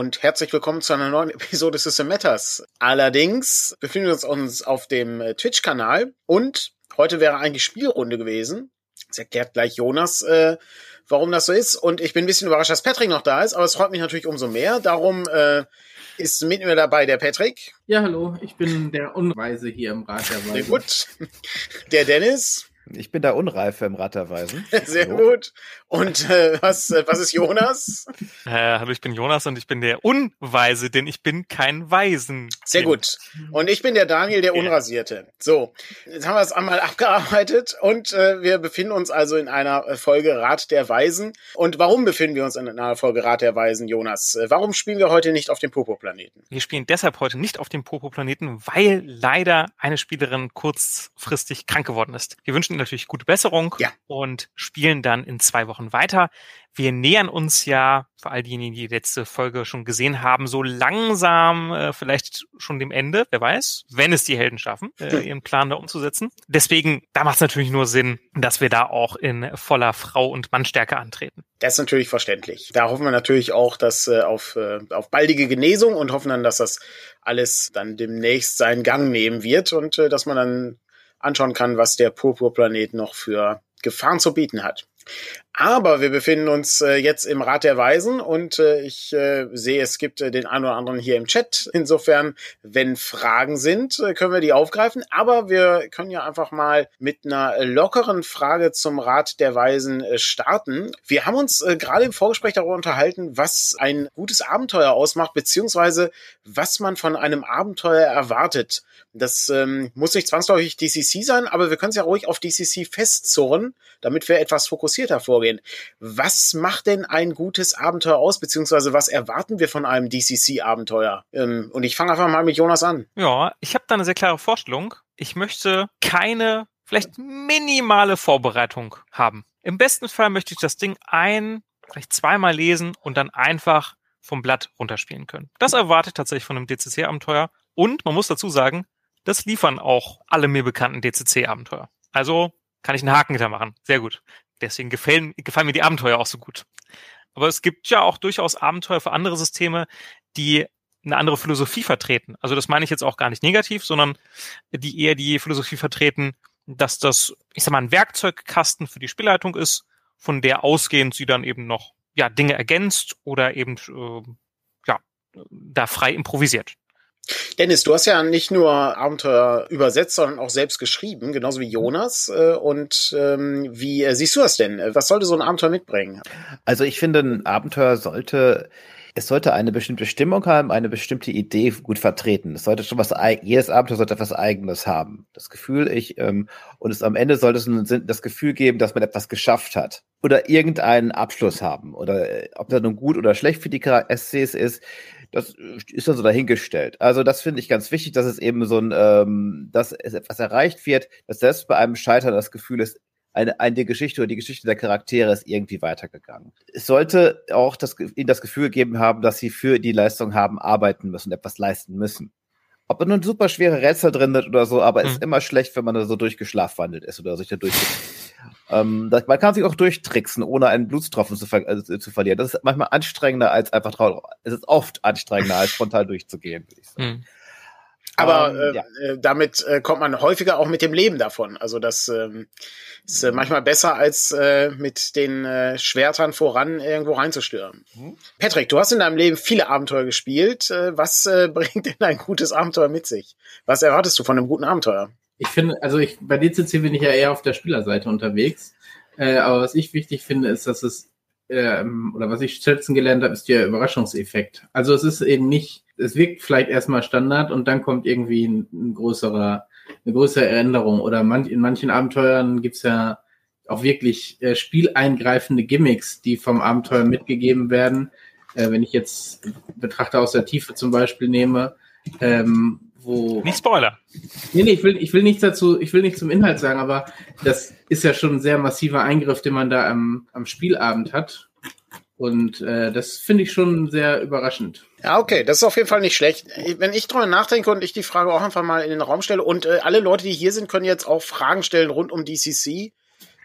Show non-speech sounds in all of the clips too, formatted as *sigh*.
Und herzlich willkommen zu einer neuen Episode System Matters. Allerdings befinden wir uns auf dem äh, Twitch-Kanal und heute wäre eigentlich Spielrunde gewesen. Das erklärt gleich Jonas, äh, warum das so ist. Und ich bin ein bisschen überrascht, dass Patrick noch da ist, aber es freut mich natürlich umso mehr. Darum äh, ist mit mir dabei der Patrick. Ja, hallo, ich bin der Unweise hier im Rat der Weise. Sehr gut. *laughs* Der Dennis. Ich bin der Unreife im Ratterweisen. *laughs* Sehr so. gut. Und äh, was, äh, was ist Jonas? Äh, hallo, ich bin Jonas und ich bin der Unweise, denn ich bin kein Weisen. Sehr gut. Und ich bin der Daniel, der Unrasierte. So, jetzt haben wir es einmal *laughs* abgearbeitet und äh, wir befinden uns also in einer Folge Rat der Weisen. Und warum befinden wir uns in einer Folge Rat der Weisen, Jonas? Äh, warum spielen wir heute nicht auf dem Popo-Planeten? Wir spielen deshalb heute nicht auf dem Popo-Planeten, weil leider eine Spielerin kurzfristig krank geworden ist. Wir wünschen natürlich gute Besserung ja. und spielen dann in zwei Wochen weiter. Wir nähern uns ja, für all diejenigen, die die letzte Folge schon gesehen haben, so langsam äh, vielleicht schon dem Ende, wer weiß, wenn es die Helden schaffen, äh, ihren Plan da umzusetzen. Deswegen, da macht es natürlich nur Sinn, dass wir da auch in voller Frau- und Mannstärke antreten. Das ist natürlich verständlich. Da hoffen wir natürlich auch, dass äh, auf, äh, auf baldige Genesung und hoffen dann, dass das alles dann demnächst seinen Gang nehmen wird und äh, dass man dann anschauen kann, was der Purpurplanet noch für Gefahren zu bieten hat. Aber wir befinden uns äh, jetzt im Rat der Weisen und äh, ich äh, sehe, es gibt äh, den einen oder anderen hier im Chat. Insofern, wenn Fragen sind, äh, können wir die aufgreifen. Aber wir können ja einfach mal mit einer lockeren Frage zum Rat der Weisen äh, starten. Wir haben uns gerade im Vorgespräch darüber unterhalten, was ein gutes Abenteuer ausmacht, beziehungsweise was man von einem Abenteuer erwartet. Das ähm, muss nicht zwangsläufig DCC sein, aber wir können es ja ruhig auf DCC festzurren, damit wir etwas fokussierter vorgehen. Was macht denn ein gutes Abenteuer aus, beziehungsweise was erwarten wir von einem DCC-Abenteuer? Ähm, und ich fange einfach mal mit Jonas an. Ja, ich habe da eine sehr klare Vorstellung. Ich möchte keine, vielleicht minimale Vorbereitung haben. Im besten Fall möchte ich das Ding ein, vielleicht zweimal lesen und dann einfach vom Blatt runterspielen können. Das erwarte ich tatsächlich von einem DCC-Abenteuer. Und man muss dazu sagen, das liefern auch alle mir bekannten DCC-Abenteuer. Also kann ich einen Haken hinter machen. Sehr gut. Deswegen gefallen, gefallen mir die Abenteuer auch so gut. Aber es gibt ja auch durchaus Abenteuer für andere Systeme, die eine andere Philosophie vertreten. Also das meine ich jetzt auch gar nicht negativ, sondern die eher die Philosophie vertreten, dass das, ich sag mal, ein Werkzeugkasten für die Spielleitung ist, von der ausgehend sie dann eben noch ja Dinge ergänzt oder eben äh, ja da frei improvisiert. Dennis, du hast ja nicht nur Abenteuer übersetzt, sondern auch selbst geschrieben, genauso wie Jonas. Äh, und ähm, wie äh, siehst du das denn? Was sollte so ein Abenteuer mitbringen? Also ich finde, ein Abenteuer sollte es sollte eine bestimmte Stimmung haben, eine bestimmte Idee gut vertreten. Es sollte schon was, jedes Abenteuer sollte etwas Eigenes haben. Das Gefühl, ich, ähm, und es am Ende sollte es das Gefühl geben, dass man etwas geschafft hat. Oder irgendeinen Abschluss haben. Oder äh, ob das nun gut oder schlecht für die Essays ist das ist dann so dahingestellt. Also das finde ich ganz wichtig, dass es eben so ein, ähm, dass es etwas erreicht wird, dass selbst bei einem Scheitern das Gefühl ist, eine, eine Geschichte oder die Geschichte der Charaktere ist irgendwie weitergegangen. Es sollte auch das, ihnen das Gefühl geben haben, dass sie für die Leistung haben arbeiten müssen, etwas leisten müssen. Ob da nun super schwere Rätsel drin sind oder so, aber es mhm. ist immer schlecht, wenn man da so durchgeschlafwandelt ist oder sich da durch. Ähm, das, man kann sich auch durchtricksen, ohne einen Blutstropfen zu, ver äh, zu verlieren. Das ist manchmal anstrengender als einfach drauf. Es ist oft anstrengender als frontal durchzugehen, würde ich sagen. Mhm. Aber ähm, äh, ja. äh, damit äh, kommt man häufiger auch mit dem Leben davon. Also das ähm, ist äh, manchmal besser, als äh, mit den äh, Schwertern voran irgendwo reinzustürmen. Mhm. Patrick, du hast in deinem Leben viele Abenteuer gespielt. Äh, was äh, *laughs* bringt denn ein gutes Abenteuer mit sich? Was erwartest du von einem guten Abenteuer? Ich finde, also ich bei DCC bin ich ja eher auf der Spielerseite unterwegs. Äh, aber was ich wichtig finde, ist, dass es ähm, oder was ich schätzen gelernt habe, ist der Überraschungseffekt. Also es ist eben nicht, es wirkt vielleicht erstmal Standard und dann kommt irgendwie ein, ein größerer, eine größere Änderung. Oder man, in manchen Abenteuern gibt's ja auch wirklich äh, spieleingreifende Gimmicks, die vom Abenteuer mitgegeben werden. Äh, wenn ich jetzt Betrachter aus der Tiefe zum Beispiel nehme, ähm, wo. Nicht Spoiler. Nee, nee, ich will, ich will nichts dazu, ich will nichts zum Inhalt sagen, aber das ist ja schon ein sehr massiver Eingriff, den man da am, am Spielabend hat. Und äh, das finde ich schon sehr überraschend. Ja, okay, das ist auf jeden Fall nicht schlecht. Wenn ich drüber nachdenke und ich die Frage auch einfach mal in den Raum stelle und äh, alle Leute, die hier sind, können jetzt auch Fragen stellen rund um DCC,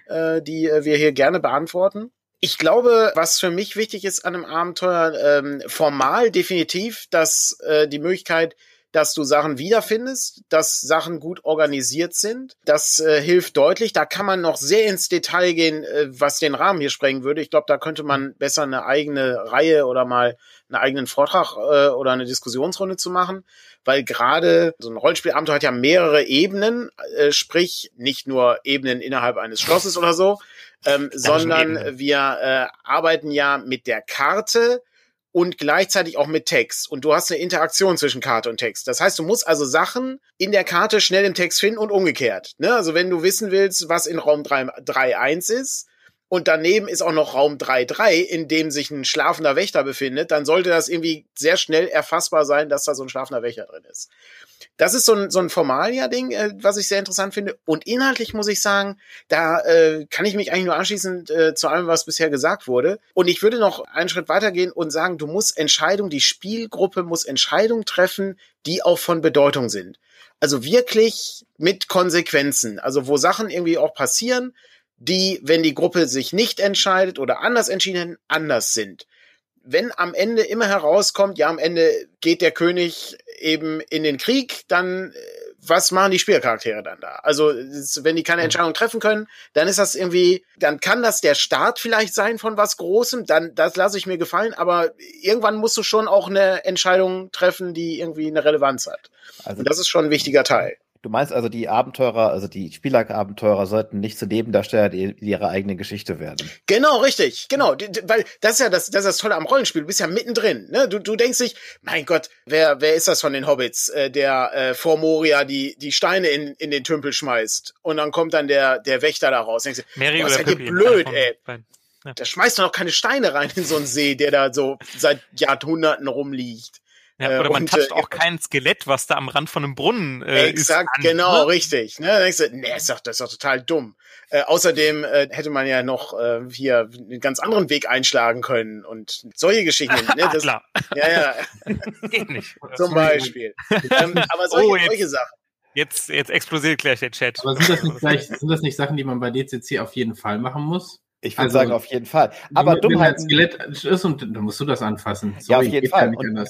äh, die äh, wir hier gerne beantworten. Ich glaube, was für mich wichtig ist an einem Abenteuer, ähm, formal definitiv, dass äh, die Möglichkeit, dass du Sachen wiederfindest, dass Sachen gut organisiert sind. Das äh, hilft deutlich. Da kann man noch sehr ins Detail gehen, äh, was den Rahmen hier sprengen würde. Ich glaube, da könnte man besser eine eigene Reihe oder mal einen eigenen Vortrag äh, oder eine Diskussionsrunde zu machen, weil gerade so ein Rollenspielabenteuer hat ja mehrere Ebenen, äh, sprich nicht nur Ebenen innerhalb eines Schlosses oder so, ähm, sondern wir äh, arbeiten ja mit der Karte und gleichzeitig auch mit Text. Und du hast eine Interaktion zwischen Karte und Text. Das heißt, du musst also Sachen in der Karte schnell im Text finden und umgekehrt. Ne? Also wenn du wissen willst, was in Raum 3.1 ist, und daneben ist auch noch Raum 3.3, in dem sich ein schlafender Wächter befindet, dann sollte das irgendwie sehr schnell erfassbar sein, dass da so ein schlafender Wächter drin ist. Das ist so ein, so ein Formalia-Ding, äh, was ich sehr interessant finde. Und inhaltlich muss ich sagen, da äh, kann ich mich eigentlich nur anschließen äh, zu allem, was bisher gesagt wurde. Und ich würde noch einen Schritt weitergehen und sagen, du musst Entscheidungen, die Spielgruppe muss Entscheidungen treffen, die auch von Bedeutung sind. Also wirklich mit Konsequenzen. Also wo Sachen irgendwie auch passieren, die, wenn die Gruppe sich nicht entscheidet oder anders entschieden, anders sind wenn am Ende immer herauskommt, ja, am Ende geht der König eben in den Krieg, dann äh, was machen die Spielcharaktere dann da? Also, wenn die keine mhm. Entscheidung treffen können, dann ist das irgendwie, dann kann das der Start vielleicht sein von was Großem, dann, das lasse ich mir gefallen, aber irgendwann musst du schon auch eine Entscheidung treffen, die irgendwie eine Relevanz hat. Also, Und das ist schon ein wichtiger Teil. Du meinst also, die Abenteurer, also die Spielerabenteurer sollten nicht zu Nebendarsteller ihrer eigenen Geschichte werden. Genau, richtig, genau. Weil das ist ja das, das ist das Tolle am Rollenspiel. Du bist ja mittendrin. Ne? Du, du denkst dich, mein Gott, wer, wer ist das von den Hobbits, äh, der äh, vor Moria die, die Steine in, in den Tümpel schmeißt? Und dann kommt dann der, der Wächter da raus. Denkst du, Mary boah, ist ja blöd, ey. Ja. Da schmeißt du noch keine Steine rein in so einen See, der da so seit Jahrhunderten rumliegt. Ja, oder man und, toucht äh, auch kein Skelett, was da am Rand von einem Brunnen äh, exakt, ist. Exakt, genau, ne? richtig. Ne? Dann denkst du, nee, ist doch, das ist doch total dumm. Äh, außerdem äh, hätte man ja noch äh, hier einen ganz anderen Weg einschlagen können und solche Geschichten. ne? *laughs* Das, Klar. Ja, ja. *laughs* Geht nicht. *laughs* Zum Beispiel. ähm, aber solche, oh, jetzt, solche Sachen. Jetzt, jetzt explodiert gleich der Chat. Aber sind das, nicht gleich, sind das nicht Sachen, die man bei DCC auf jeden Fall machen muss? Ich würde also, sagen, auf jeden Fall. Aber Dummheit. Wenn ein Skelett ist und dann musst du das anfassen. Sorry, ja, auf jeden Fall. Und,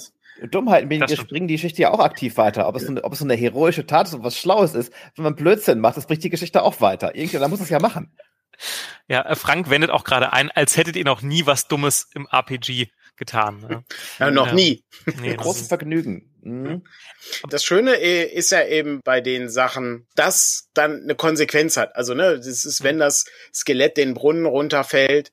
Dummheiten bringen die Geschichte ja auch aktiv weiter. Ob es, eine, ob es so eine heroische Tat ist und was Schlaues ist, wenn man Blödsinn macht, das bringt die Geschichte auch weiter. Irgendjemand muss es ja machen. Ja, äh, Frank wendet auch gerade ein, als hättet ihr noch nie was Dummes im RPG getan. Ne? Ja, noch ja. nie. Nee, Großes Vergnügen. Mhm. Das Schöne ist ja eben bei den Sachen, dass dann eine Konsequenz hat. Also, ne, das ist, wenn das Skelett den Brunnen runterfällt,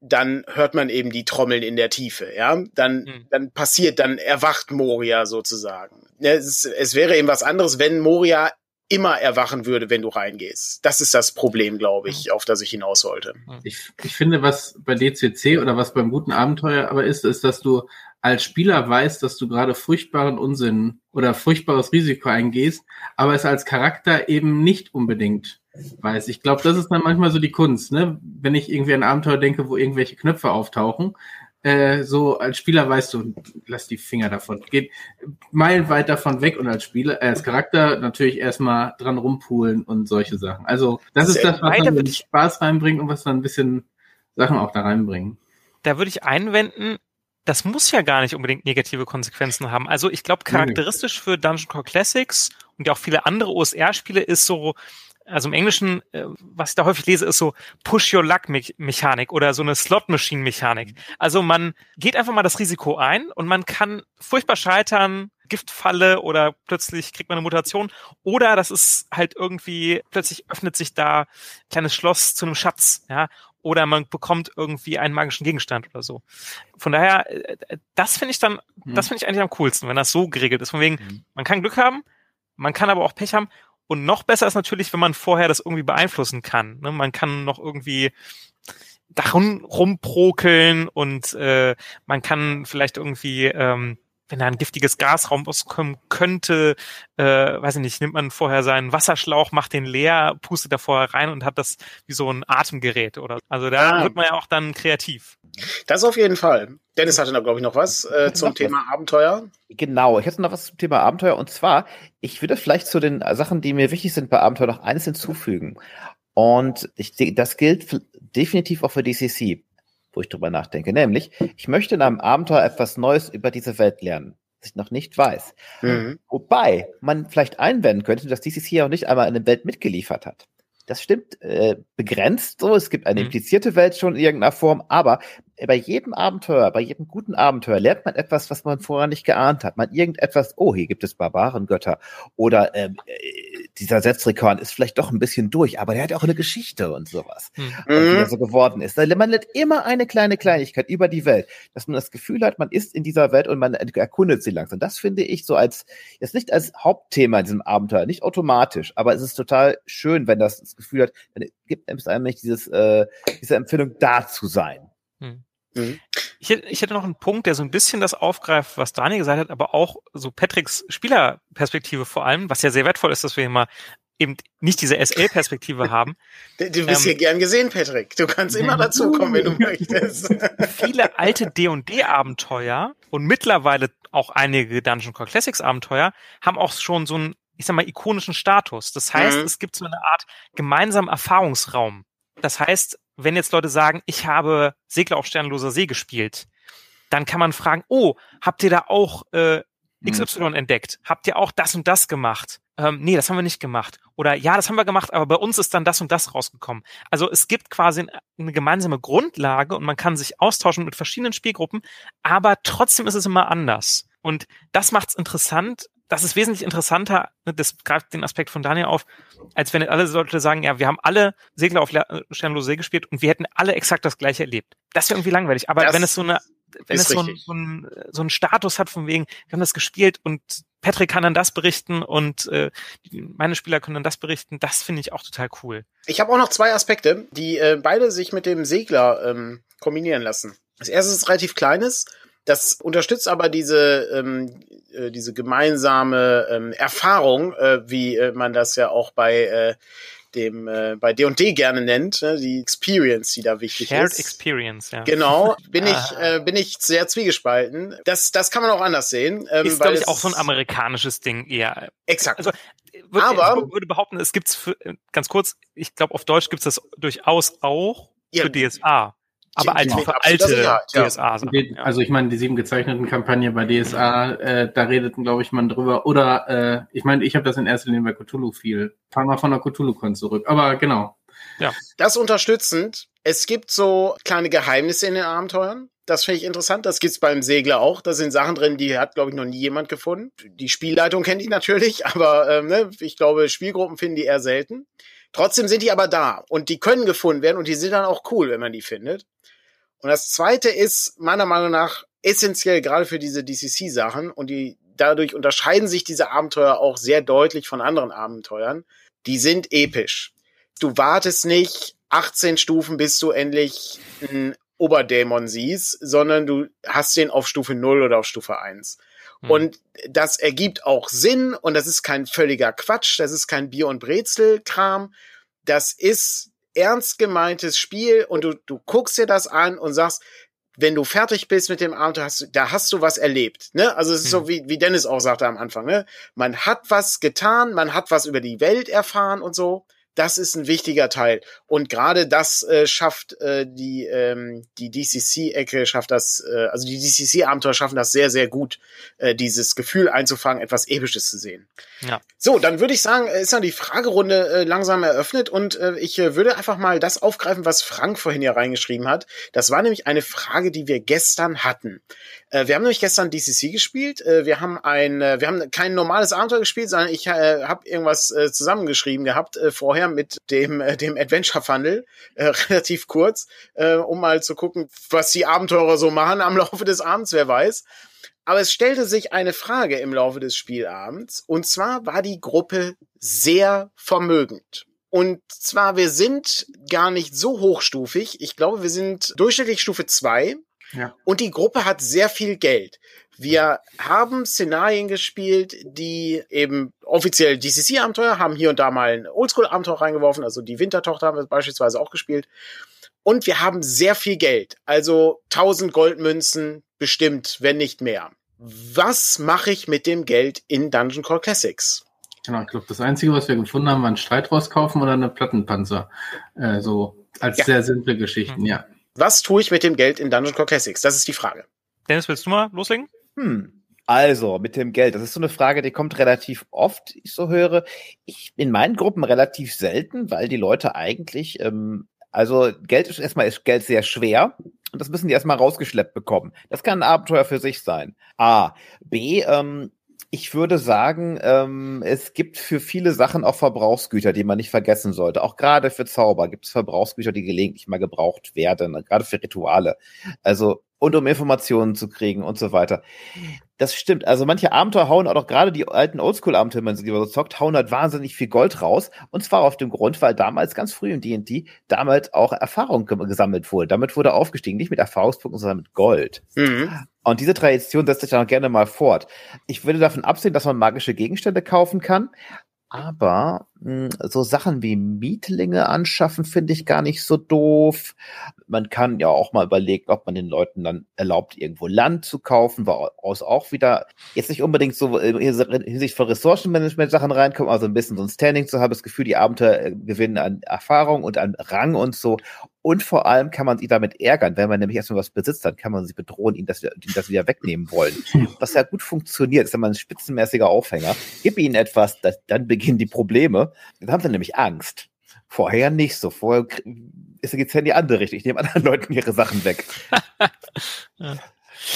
dann hört man eben die Trommeln in der Tiefe, ja. Dann, mhm. dann passiert, dann erwacht Moria sozusagen. Es, es wäre eben was anderes, wenn Moria immer erwachen würde, wenn du reingehst. Das ist das Problem, glaube ich, hm. auf das ich hinaus wollte. Hm. Ich, ich finde, was bei DCC oder was beim guten Abenteuer aber ist, ist, dass du als Spieler weißt, dass du gerade furchtbaren Unsinn oder furchtbares Risiko eingehst, aber es als Charakter eben nicht unbedingt weiß. Ich glaube, das ist dann manchmal so die Kunst, ne? Wenn ich irgendwie an ein Abenteuer denke, wo irgendwelche Knöpfe auftauchen, äh, so als Spieler weißt du, lass die Finger davon, geht meilenweit davon weg und als Spieler, äh, als Charakter natürlich erstmal dran rumpulen und solche Sachen. Also das ist das, was dann Spaß reinbringt und was dann ein bisschen Sachen auch da reinbringen. Da würde ich einwenden, das muss ja gar nicht unbedingt negative Konsequenzen haben. Also ich glaube, charakteristisch für Dungeon Core Classics und ja auch viele andere OSR-Spiele ist so, also im Englischen, äh, was ich da häufig lese, ist so Push-Your-Luck-Mechanik oder so eine Slot-Machine-Mechanik. Also man geht einfach mal das Risiko ein und man kann furchtbar scheitern, Giftfalle oder plötzlich kriegt man eine Mutation oder das ist halt irgendwie, plötzlich öffnet sich da ein kleines Schloss zu einem Schatz, ja, oder man bekommt irgendwie einen magischen Gegenstand oder so. Von daher, äh, das finde ich dann, mhm. das finde ich eigentlich am coolsten, wenn das so geregelt ist. Von wegen, mhm. man kann Glück haben, man kann aber auch Pech haben und noch besser ist natürlich, wenn man vorher das irgendwie beeinflussen kann. Ne? Man kann noch irgendwie da rumprokeln und äh, man kann vielleicht irgendwie, ähm, wenn da ein giftiges Gas rauskommen könnte, äh, weiß ich nicht, nimmt man vorher seinen Wasserschlauch, macht den leer, pustet da vorher rein und hat das wie so ein Atemgerät oder. Also da ah. wird man ja auch dann kreativ. Das auf jeden Fall. Dennis hatte da, glaube ich, noch was äh, zum Thema Abenteuer. Genau, ich hätte noch was zum Thema Abenteuer. Und zwar, ich würde vielleicht zu den Sachen, die mir wichtig sind bei Abenteuer, noch eines hinzufügen. Und ich, das gilt definitiv auch für DCC. Wo ich drüber nachdenke. Nämlich, ich möchte in einem Abenteuer etwas Neues über diese Welt lernen, das ich noch nicht weiß. Mhm. Wobei man vielleicht einwenden könnte, dass dieses hier auch nicht einmal eine Welt mitgeliefert hat. Das stimmt äh, begrenzt so. Es gibt eine mhm. implizierte Welt schon in irgendeiner Form, aber bei jedem Abenteuer, bei jedem guten Abenteuer lernt man etwas, was man vorher nicht geahnt hat. Man irgendetwas, oh, hier gibt es Barbarengötter oder ähm, äh, dieser Setzrekorn ist vielleicht doch ein bisschen durch, aber der hat ja auch eine Geschichte und sowas, mhm. und wie er so geworden ist. Man lernt immer eine kleine Kleinigkeit über die Welt, dass man das Gefühl hat, man ist in dieser Welt und man erkundet sie langsam. Das finde ich so als, jetzt nicht als Hauptthema in diesem Abenteuer, nicht automatisch, aber es ist total schön, wenn das das Gefühl hat, dann gibt es einem nicht dieses, äh, diese Empfindung, da zu sein. Mhm. Ich, hätte, ich hätte noch einen Punkt, der so ein bisschen das aufgreift, was Daniel gesagt hat, aber auch so Patricks Spielerperspektive vor allem, was ja sehr wertvoll ist, dass wir hier mal eben nicht diese SL-Perspektive *laughs* haben. Du, du bist ähm, hier gern gesehen, Patrick. Du kannst immer dazu kommen, wenn du möchtest. *laughs* Viele alte D&D-Abenteuer und mittlerweile auch einige Dungeon Core Classics Abenteuer haben auch schon so einen, ich sag mal, ikonischen Status. Das heißt, mhm. es gibt so eine Art gemeinsamen Erfahrungsraum. Das heißt, wenn jetzt Leute sagen, ich habe Segler auf Sternloser See gespielt, dann kann man fragen, oh, habt ihr da auch äh, XY mhm. entdeckt? Habt ihr auch das und das gemacht? Ähm, nee, das haben wir nicht gemacht. Oder ja, das haben wir gemacht, aber bei uns ist dann das und das rausgekommen. Also es gibt quasi eine gemeinsame Grundlage und man kann sich austauschen mit verschiedenen Spielgruppen, aber trotzdem ist es immer anders. Und das macht es interessant, das ist wesentlich interessanter, ne, das greift den Aspekt von Daniel auf, als wenn alle Leute sagen, ja, wir haben alle Segler auf Sternlose See gespielt und wir hätten alle exakt das gleiche erlebt. Das wäre irgendwie langweilig. Aber das wenn es so eine, wenn es so, ein, so, ein, so einen Status hat von wegen, wir haben das gespielt und Patrick kann dann das berichten und äh, meine Spieler können dann das berichten, das finde ich auch total cool. Ich habe auch noch zwei Aspekte, die äh, beide sich mit dem Segler ähm, kombinieren lassen. Das erste ist relativ kleines, das unterstützt aber diese, ähm, äh, diese gemeinsame ähm, Erfahrung, äh, wie äh, man das ja auch bei äh, dem äh, bei D&D gerne nennt, ne? die Experience, die da wichtig Shared ist. Shared Experience, ja. Genau, *laughs* bin ich ah. äh, bin ich sehr zwiegespalten. Das das kann man auch anders sehen. Ähm, ist glaube ich auch so ein amerikanisches Ding eher. Exakt. Also würde, aber ich würde behaupten, es gibt's für, ganz kurz, ich glaube auf Deutsch gibt's das durchaus auch ja, für DSA. Aber genau. für alte ja, DSA. Ja. Also ich meine, die sieben gezeichneten Kampagne bei DSA, äh, da redeten, glaube ich, man drüber. Oder äh, ich meine, ich habe das in erster Linie bei Cthulhu viel. Fangen wir von der Cthulhu-Con zurück. Aber genau. Ja. Das unterstützend. Es gibt so kleine Geheimnisse in den Abenteuern. Das finde ich interessant. Das gibt's beim Segler auch. Da sind Sachen drin, die hat, glaube ich, noch nie jemand gefunden. Die Spielleitung kennt die natürlich, *laughs* aber ähm, ne, ich glaube, Spielgruppen finden die eher selten. Trotzdem sind die aber da und die können gefunden werden und die sind dann auch cool, wenn man die findet. Und das zweite ist meiner Meinung nach essentiell gerade für diese DCC-Sachen und die dadurch unterscheiden sich diese Abenteuer auch sehr deutlich von anderen Abenteuern. Die sind episch. Du wartest nicht 18 Stufen, bis du endlich einen Oberdämon siehst, sondern du hast den auf Stufe 0 oder auf Stufe 1. Hm. Und das ergibt auch Sinn und das ist kein völliger Quatsch, das ist kein Bier- und Brezel-Kram. Das ist ernst gemeintes Spiel und du, du guckst dir das an und sagst, wenn du fertig bist mit dem Abend, hast, da hast du was erlebt. Ne? Also es ist hm. so, wie, wie Dennis auch sagte am Anfang. Ne? Man hat was getan, man hat was über die Welt erfahren und so das ist ein wichtiger Teil. Und gerade das äh, schafft äh, die, ähm, die DCC-Ecke, schafft das, äh, also die DCC-Abenteuer schaffen das sehr, sehr gut, äh, dieses Gefühl einzufangen, etwas Episches zu sehen. Ja. So, dann würde ich sagen, ist dann die Fragerunde äh, langsam eröffnet und äh, ich äh, würde einfach mal das aufgreifen, was Frank vorhin hier reingeschrieben hat. Das war nämlich eine Frage, die wir gestern hatten. Äh, wir haben nämlich gestern DCC gespielt. Äh, wir haben ein, äh, wir haben kein normales Abenteuer gespielt, sondern ich äh, habe irgendwas äh, zusammengeschrieben gehabt äh, vorher mit dem äh, dem Adventure Funnel äh, *laughs* relativ kurz, äh, um mal zu gucken, was die Abenteurer so machen am Laufe des Abends. Wer weiß. Aber es stellte sich eine Frage im Laufe des Spielabends. Und zwar war die Gruppe sehr vermögend. Und zwar, wir sind gar nicht so hochstufig. Ich glaube, wir sind durchschnittlich Stufe zwei ja. Und die Gruppe hat sehr viel Geld. Wir haben Szenarien gespielt, die eben offiziell DCC-Abenteuer haben hier und da mal ein Oldschool-Abenteuer reingeworfen. Also die Wintertochter haben wir beispielsweise auch gespielt. Und wir haben sehr viel Geld. Also 1000 Goldmünzen bestimmt, wenn nicht mehr. Was mache ich mit dem Geld in Dungeon Core Classics? Genau, ich glaube, das Einzige, was wir gefunden haben, war ein Streitross kaufen oder eine Plattenpanzer. Äh, so als ja. sehr simple Geschichten, ja. Was tue ich mit dem Geld in Dungeon Core Classics? Das ist die Frage. Dennis, willst du mal loslegen? Hm. Also, mit dem Geld, das ist so eine Frage, die kommt relativ oft, ich so höre. Ich in meinen Gruppen relativ selten, weil die Leute eigentlich, ähm, also Geld ist erstmal ist Geld sehr schwer und das müssen die erstmal rausgeschleppt bekommen. Das kann ein Abenteuer für sich sein. A. B. Ähm, ich würde sagen, ähm, es gibt für viele Sachen auch Verbrauchsgüter, die man nicht vergessen sollte. Auch gerade für Zauber gibt es Verbrauchsgüter, die gelegentlich mal gebraucht werden, gerade für Rituale. Also und um Informationen zu kriegen und so weiter. Das stimmt. Also manche Abenteuer hauen auch gerade die alten Oldschool-Abenteuer, wenn man sie so zockt, hauen halt wahnsinnig viel Gold raus. Und zwar auf dem Grund, weil damals ganz früh im D&D damals auch Erfahrung gesammelt wurde. Damit wurde aufgestiegen, nicht mit Erfahrungspunkten, sondern mit Gold. Mhm. Und diese Tradition setzt sich dann auch gerne mal fort. Ich würde davon absehen, dass man magische Gegenstände kaufen kann. Aber mh, hm, so Sachen wie Mietlinge anschaffen finde ich gar nicht so doof. Man kann ja auch mal überlegen, ob man den Leuten dann erlaubt, irgendwo Land zu kaufen, woraus auch wieder jetzt nicht unbedingt so hinsichtlich von Ressourcenmanagement Sachen reinkommen, also ein bisschen so ein Standing zu haben, das Gefühl, die Abenteuer äh, gewinnen an Erfahrung und an Rang und so. Und vor allem kann man sie damit ärgern. Wenn man nämlich erstmal was besitzt, dann kann man sie bedrohen, ihnen das, ihnen das wieder wegnehmen wollen. *laughs* Was ja gut funktioniert, ist immer ein spitzenmäßiger Aufhänger. Gib ihnen etwas, das, dann beginnen die Probleme. Dann haben sie nämlich Angst. Vorher nicht so. Vorher ist es ja in die andere Richtung. Ich nehme anderen Leuten ihre Sachen weg. *laughs* *laughs* ja.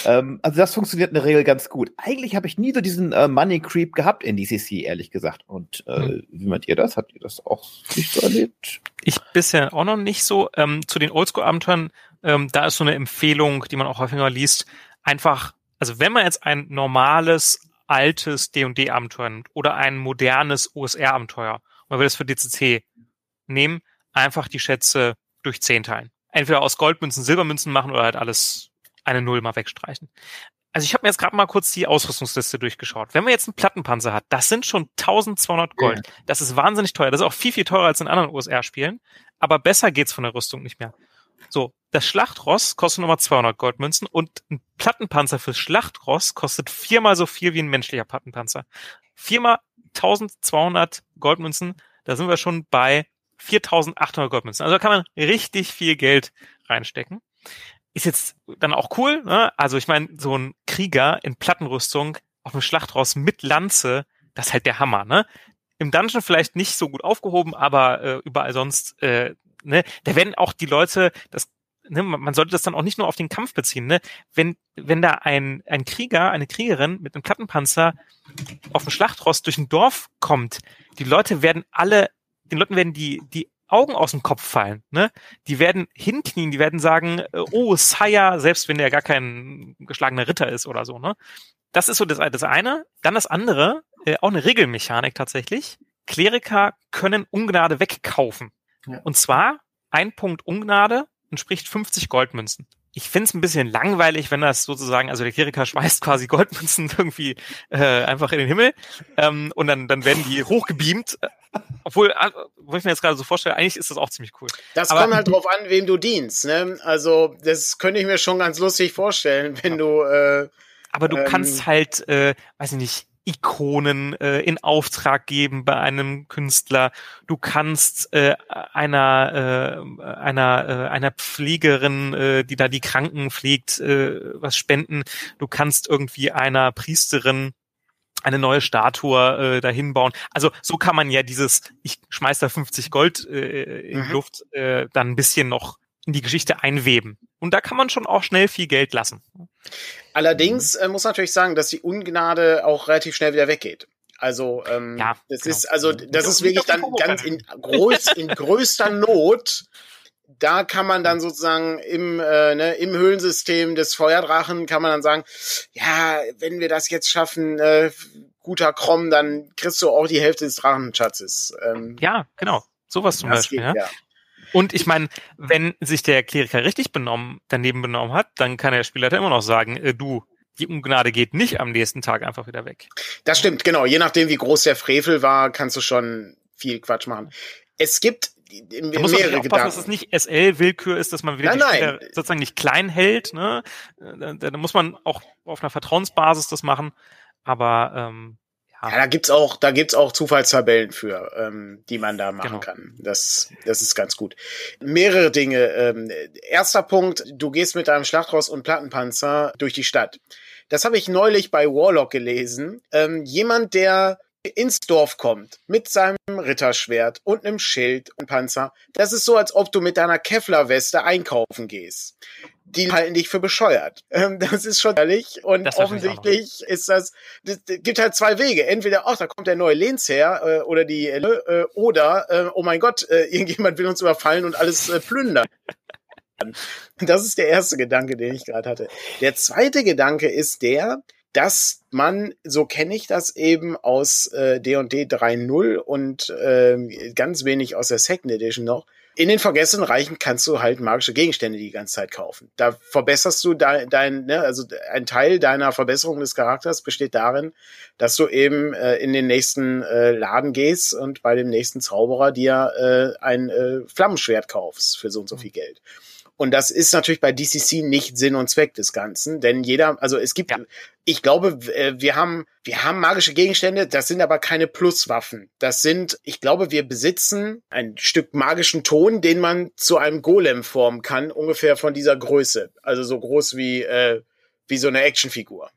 Ähm, also das funktioniert in der Regel ganz gut. Eigentlich habe ich nie so diesen äh, Money Creep gehabt in DCC, ehrlich gesagt. Und äh, hm. wie meint ihr das? Habt ihr das auch nicht so erlebt? Ich bisher auch noch nicht so. Ähm, zu den Oldschool-Abenteuern, ähm, da ist so eine Empfehlung, die man auch häufiger liest. Einfach, also wenn man jetzt ein normales, altes D&D-Abenteuer nimmt oder ein modernes OSR-Abenteuer, man will das für DCC nehmen, einfach die Schätze durch zehn teilen. Entweder aus Goldmünzen, Silbermünzen machen oder halt alles eine Null mal wegstreichen. Also ich habe mir jetzt gerade mal kurz die Ausrüstungsliste durchgeschaut. Wenn man jetzt einen Plattenpanzer hat, das sind schon 1200 Gold. Ja. Das ist wahnsinnig teuer. Das ist auch viel, viel teurer als in anderen USR-Spielen. Aber besser geht's von der Rüstung nicht mehr. So, das Schlachtross kostet nochmal 200 Goldmünzen und ein Plattenpanzer fürs Schlachtross kostet viermal so viel wie ein menschlicher Plattenpanzer. Viermal 1200 Goldmünzen, da sind wir schon bei 4800 Goldmünzen. Also da kann man richtig viel Geld reinstecken ist jetzt dann auch cool. Ne? Also ich meine, so ein Krieger in Plattenrüstung auf einem Schlachtross mit Lanze, das ist halt der Hammer. Ne? Im Dungeon vielleicht nicht so gut aufgehoben, aber äh, überall sonst, äh, ne? da werden auch die Leute, das Ne, man sollte das dann auch nicht nur auf den Kampf beziehen. Ne? Wenn, wenn da ein, ein Krieger, eine Kriegerin mit einem Plattenpanzer auf dem Schlachtross durch ein Dorf kommt, die Leute werden alle, den Leuten werden die, die Augen aus dem Kopf fallen. Ne? Die werden hinknien, die werden sagen, äh, oh, Sire, selbst wenn der gar kein geschlagener Ritter ist oder so. Ne? Das ist so das, das eine. Dann das andere, äh, auch eine Regelmechanik tatsächlich. Kleriker können Ungnade wegkaufen. Ja. Und zwar ein Punkt Ungnade entspricht 50 Goldmünzen ich finde es ein bisschen langweilig, wenn das sozusagen, also der Kleriker *laughs* schmeißt quasi Goldmünzen irgendwie äh, einfach in den Himmel ähm, und dann, dann werden die hochgebeamt. Obwohl, äh, wo ich mir jetzt gerade so vorstelle, eigentlich ist das auch ziemlich cool. Das Aber, kommt halt drauf an, wem du dienst. Ne? Also das könnte ich mir schon ganz lustig vorstellen, wenn du. Äh, aber du ähm, kannst halt, äh, weiß ich nicht, Ikonen äh, in Auftrag geben bei einem Künstler. Du kannst äh, einer äh, einer äh, einer Pflegerin, äh, die da die Kranken pflegt, äh, was spenden. Du kannst irgendwie einer Priesterin eine neue Statue äh, dahin bauen. Also so kann man ja dieses, ich schmeiß da 50 Gold äh, in mhm. Luft, äh, dann ein bisschen noch in die Geschichte einweben. Und da kann man schon auch schnell viel Geld lassen. Allerdings äh, muss natürlich sagen, dass die Ungnade auch relativ schnell wieder weggeht. Also ähm, ja, das genau. ist also das ist wirklich dann ganz in, groß, in größter Not. Da kann man dann sozusagen im, äh, ne, im Höhlensystem des Feuerdrachen kann man dann sagen, ja, wenn wir das jetzt schaffen, äh, guter Krom, dann kriegst du auch die Hälfte des Drachenschatzes. Ähm, ja, genau. Sowas zum Beispiel. Geht, ja. ja. Und ich meine, wenn sich der Kleriker richtig benommen, daneben benommen hat, dann kann der Spielleiter immer noch sagen, äh, du, die Ungnade geht nicht am nächsten Tag einfach wieder weg. Das stimmt, genau. Je nachdem, wie groß der Frevel war, kannst du schon viel Quatsch machen. Es gibt da muss mehrere man aufpassen, dass es nicht SL-Willkür ist, dass man wieder nein, nein. sozusagen nicht klein hält. Ne? Da, da, muss man auch auf einer Vertrauensbasis das machen. Aber ähm, ja, Ja, da gibt's auch, da gibt's auch Zufallstabellen für, ähm, die man da machen Genau. kann. Das, das ist ganz gut. Mehrere Dinge. Ähm, erster Punkt: Du gehst mit deinem Schlachtross und Plattenpanzer durch die Stadt. Das habe ich neulich bei Warlock gelesen. Ähm, jemand, der ins Dorf kommt mit seinem Ritterschwert und einem Schild und Panzer, das ist so, als ob du mit deiner Kevlar-Weste einkaufen gehst. Die halten dich für bescheuert. *laughs* Ähm, das ist schon ehrlich. Und Das offensichtlich ist das, das, das gibt halt zwei Wege. Entweder, ach, da kommt der neue Lehnsherr äh, oder die, äh, oder, äh, oh mein Gott, äh, *laughs* irgendjemand will uns überfallen und alles äh, plündern. Das ist der erste Gedanke, den ich gerade hatte. Der zweite Gedanke ist der, dass man, so kenne ich das eben aus äh, D&D 3.0 und ähm, ganz wenig aus der Second Edition noch, in den vergessenen Reichen kannst du halt magische Gegenstände die ganze Zeit kaufen. Da verbesserst du dein, dein ne, also ein Teil deiner Verbesserung des Charakters besteht darin, dass du eben äh, in den nächsten äh, Laden gehst und bei dem nächsten Zauberer dir äh, ein äh, Flammenschwert kaufst für so und so viel Geld. Und das ist natürlich bei DCC nicht Sinn und Zweck des Ganzen, denn jeder, also es gibt, Ja. ich glaube, äh, wir haben, wir haben magische Gegenstände, das sind aber keine Pluswaffen. Das sind, ich glaube, wir besitzen ein Stück magischen Ton, den man zu einem Golem formen kann, ungefähr von dieser Größe. Also so groß wie, äh, wie so eine Actionfigur.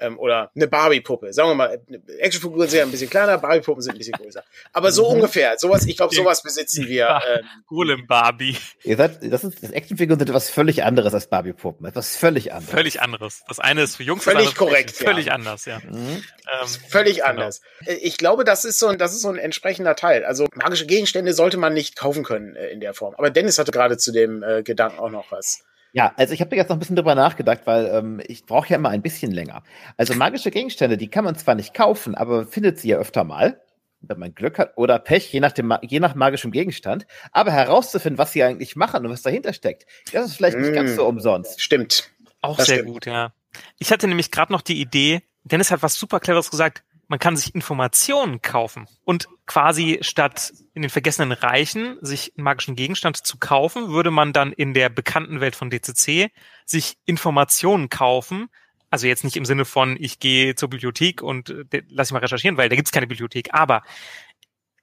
Ähm, oder eine Barbie-Puppe. Sagen wir mal, Actionfiguren sind ja ein bisschen kleiner, Barbie-Puppen sind ein bisschen größer. Aber so Mhm. ungefähr. Sowas, ich glaube, sowas besitzen wir. Ähm, Golem Barbie. Ihr seid, das ist, das Actionfiguren sind etwas völlig anderes als Barbie-Puppen. Etwas völlig anderes. Völlig anderes. Das eine ist für Jungs, Völlig das andere für korrekt, Mädchen. ja. Völlig anders, ja. Mhm. Ähm, Völlig genau. anders. Äh, Ich glaube, das ist so ein, das ist so ein entsprechender Teil. Also magische Gegenstände sollte man nicht kaufen können äh, in der Form. Aber Dennis hatte gerade zu dem äh, Gedanken auch noch was. Ja, also ich habe da jetzt noch ein bisschen drüber nachgedacht, weil ähm, ich brauche ja immer ein bisschen länger. Also magische Gegenstände, die kann man zwar nicht kaufen, aber man findet sie ja öfter mal, wenn man Glück hat oder Pech, je nach, dem, je nach magischem Gegenstand. Aber herauszufinden, was sie eigentlich machen und was dahinter steckt, das ist vielleicht nicht Mm. ganz so umsonst. Stimmt. Auch Das sehr stimmt. gut, ja. Ich hatte nämlich gerade noch die Idee, Dennis hat was super cleveres gesagt, man kann sich Informationen kaufen und quasi statt in den vergessenen Reichen sich einen magischen Gegenstand zu kaufen, würde man dann in der bekannten Welt von DCC sich Informationen kaufen. Also jetzt nicht im Sinne von, ich gehe zur Bibliothek und äh, lass mich mal recherchieren, weil da gibt's keine Bibliothek, aber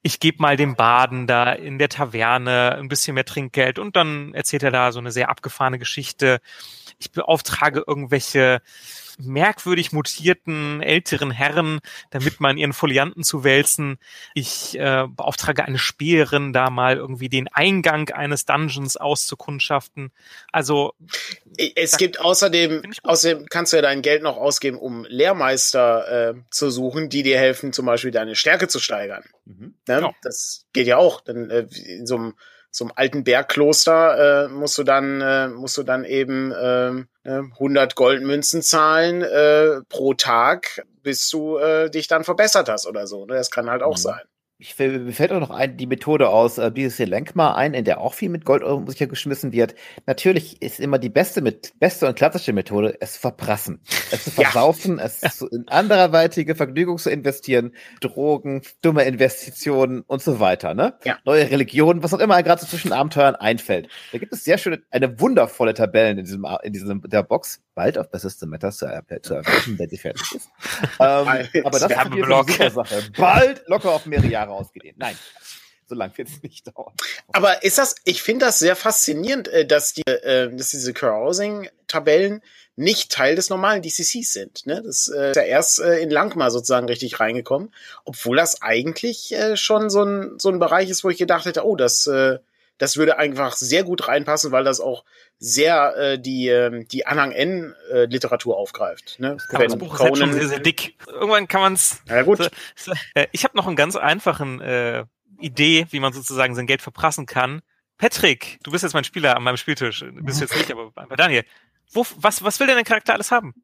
ich gebe mal dem Baden da in der Taverne ein bisschen mehr Trinkgeld und dann erzählt er da so eine sehr abgefahrene Geschichte. Ich beauftrage irgendwelche merkwürdig mutierten älteren Herren, damit man ihren Folianten zu wälzen. Ich äh, beauftrage eine Späherin, da mal irgendwie den Eingang eines Dungeons auszukundschaften. Also Es Da- gibt außerdem, außerdem kannst du ja dein Geld noch ausgeben, um Lehrmeister äh, zu suchen, die dir helfen, zum Beispiel deine Stärke zu steigern. Mhm. Ne? Ja. Das geht ja auch. Dann äh, in so einem einem alten Bergkloster äh, musst du dann äh, musst du dann eben ne, 100 Goldmünzen zahlen äh, pro Tag, bis du äh, dich dann verbessert hast oder so. Ne? Das kann halt auch Mhm. sein. Ich, mir fällt auch noch ein, die Methode aus äh, BSC Lenkmar ein, in der auch viel mit Gold um sich geschmissen wird. Natürlich ist immer die beste, mit, beste und klassische Methode, es verprassen, es zu *laughs* Ja. versaufen, es zu, in anderweitige Vergnügung zu investieren, Drogen, dumme Investitionen und so weiter. Ne? Ja. Neue Religionen, was auch immer gerade so zwischen Abenteuern einfällt. Da gibt es sehr schöne, eine wundervolle Tabellen in diesem, in diesem der Box, bald auf Persistent Matters zu, er- zu erwischen, wenn sie fertig ist. *laughs* ähm, aber das ist eine super Sache. Bald locker auf mehrere Jahre ausgedehnt. Nein, so lang wird es *laughs* nicht dauern. Aber ist das, ich finde das sehr faszinierend, äh, dass, die, äh, dass diese Carousing-Tabellen nicht Teil des normalen DCCs sind. Ne? Das äh, ist ja erst äh, in Langmar sozusagen richtig reingekommen, obwohl das eigentlich äh, schon so ein, so ein Bereich ist, wo ich gedacht hätte, oh, das, äh, das würde einfach sehr gut reinpassen, weil das auch sehr äh, die, ähm, die Anhang N-Literatur aufgreift. Ne? aber das Buch ist halt schon sehr, sehr dick. Irgendwann kann man es Ja gut, So, so, äh, ich habe noch einen ganz einfachen äh, Idee, wie man sozusagen sein Geld verprassen kann. Patrick, du bist jetzt mein Spieler an meinem Spieltisch. Du bist jetzt nicht, aber Daniel. Wo, was, was will denn dein Charakter alles haben?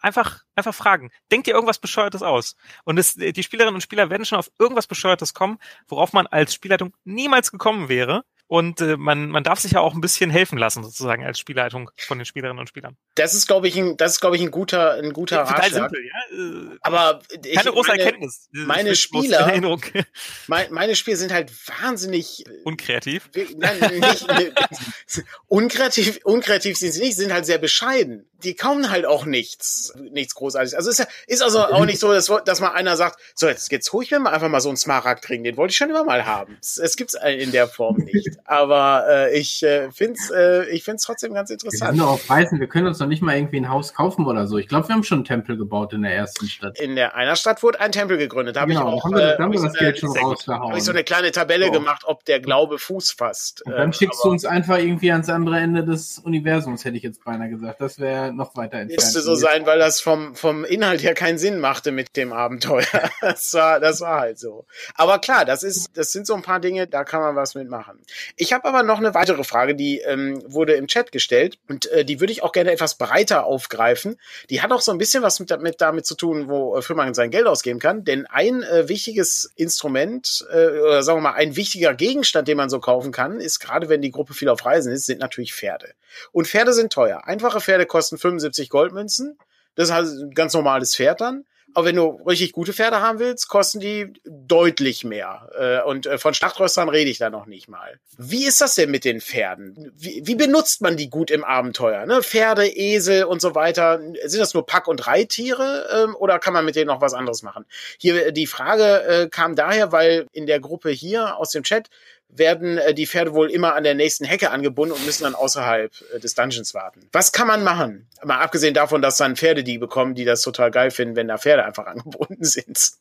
Einfach, einfach fragen. Denk dir irgendwas Bescheuertes aus. Und es, die Spielerinnen und Spieler werden schon auf irgendwas Bescheuertes kommen, worauf man als Spielleitung niemals gekommen wäre. Und äh, man, man darf sich ja auch ein bisschen helfen lassen, sozusagen, als Spielleitung von den Spielerinnen und Spielern. das ist, glaube ich, ein, das ist, glaube ich, ein guter, ein guter Total Ratschlag. simpel, ja. Äh, Aber ich, keine große meine, Erkenntnis. meine Spieler- *laughs* mein, meine Spiele sind halt wahnsinnig äh, Unkreativ. Nein, nicht, *laughs* *laughs* unkreativ, unkreativ sind sie nicht, sind halt sehr bescheiden. Die kommen halt auch nichts, nichts Großartiges. Also ist, ja, ist also auch nicht so, dass, dass mal einer sagt, so jetzt, jetzt hole ich mir mal einfach mal so einen Smaragd-Ring, den wollte ich schon immer mal haben. Es, es gibt's in der Form nicht. Aber äh, ich äh, find's, äh, ich find's trotzdem ganz interessant. Wir, auf Reisen, wir können uns noch nicht mal irgendwie ein Haus kaufen oder so. Ich glaube, wir haben schon einen Tempel gebaut in der ersten Stadt. In der einer Stadt wurde ein Tempel gegründet. Da genau, ich auch, haben wir, äh, haben wir das Geld schon rausgehauen. Habe ich so eine kleine Tabelle so. gemacht, ob der Glaube Fuß fasst. Und dann äh, schickst du uns einfach irgendwie ans andere Ende des Universums, hätte ich jetzt beinahe gesagt. Das wäre noch weiter entfernt. Müsste so sein, weil das vom, vom Inhalt her keinen Sinn machte mit dem Abenteuer. *laughs* Das war, das war halt so. Aber klar, das ist, das sind so ein paar Dinge, da kann man was mitmachen. Ich habe aber noch eine weitere Frage, die ähm, wurde im Chat gestellt und äh, die würde ich auch gerne etwas breiter aufgreifen. Die hat auch so ein bisschen was mit, mit damit zu tun, wofür man sein Geld ausgeben kann. Denn ein äh, wichtiges Instrument äh, oder sagen wir mal ein wichtiger Gegenstand, den man so kaufen kann, ist gerade wenn die Gruppe viel auf Reisen ist, sind natürlich Pferde. Und Pferde sind teuer. Einfache Pferde kosten 75 Goldmünzen. Das ist halt ein ganz normales Pferd dann. Aber wenn du richtig gute Pferde haben willst, kosten die deutlich mehr. Äh, und äh, von Schlachtröstern rede ich da noch nicht mal. Wie ist das denn mit den Pferden? Wie, wie benutzt man die gut im Abenteuer? Ne? Pferde, Esel und so weiter. Sind das nur Pack- und Reittiere ähm, oder kann man mit denen noch was anderes machen? Hier äh, die Frage kam daher, weil in der Gruppe hier aus dem Chat werden äh, die Pferde wohl immer an der nächsten Hecke angebunden und müssen dann außerhalb äh, des Dungeons warten. Was kann man machen? Mal abgesehen davon, dass dann Pferde die bekommen, die das total geil finden, wenn da Pferde einfach *laughs* angebunden sind.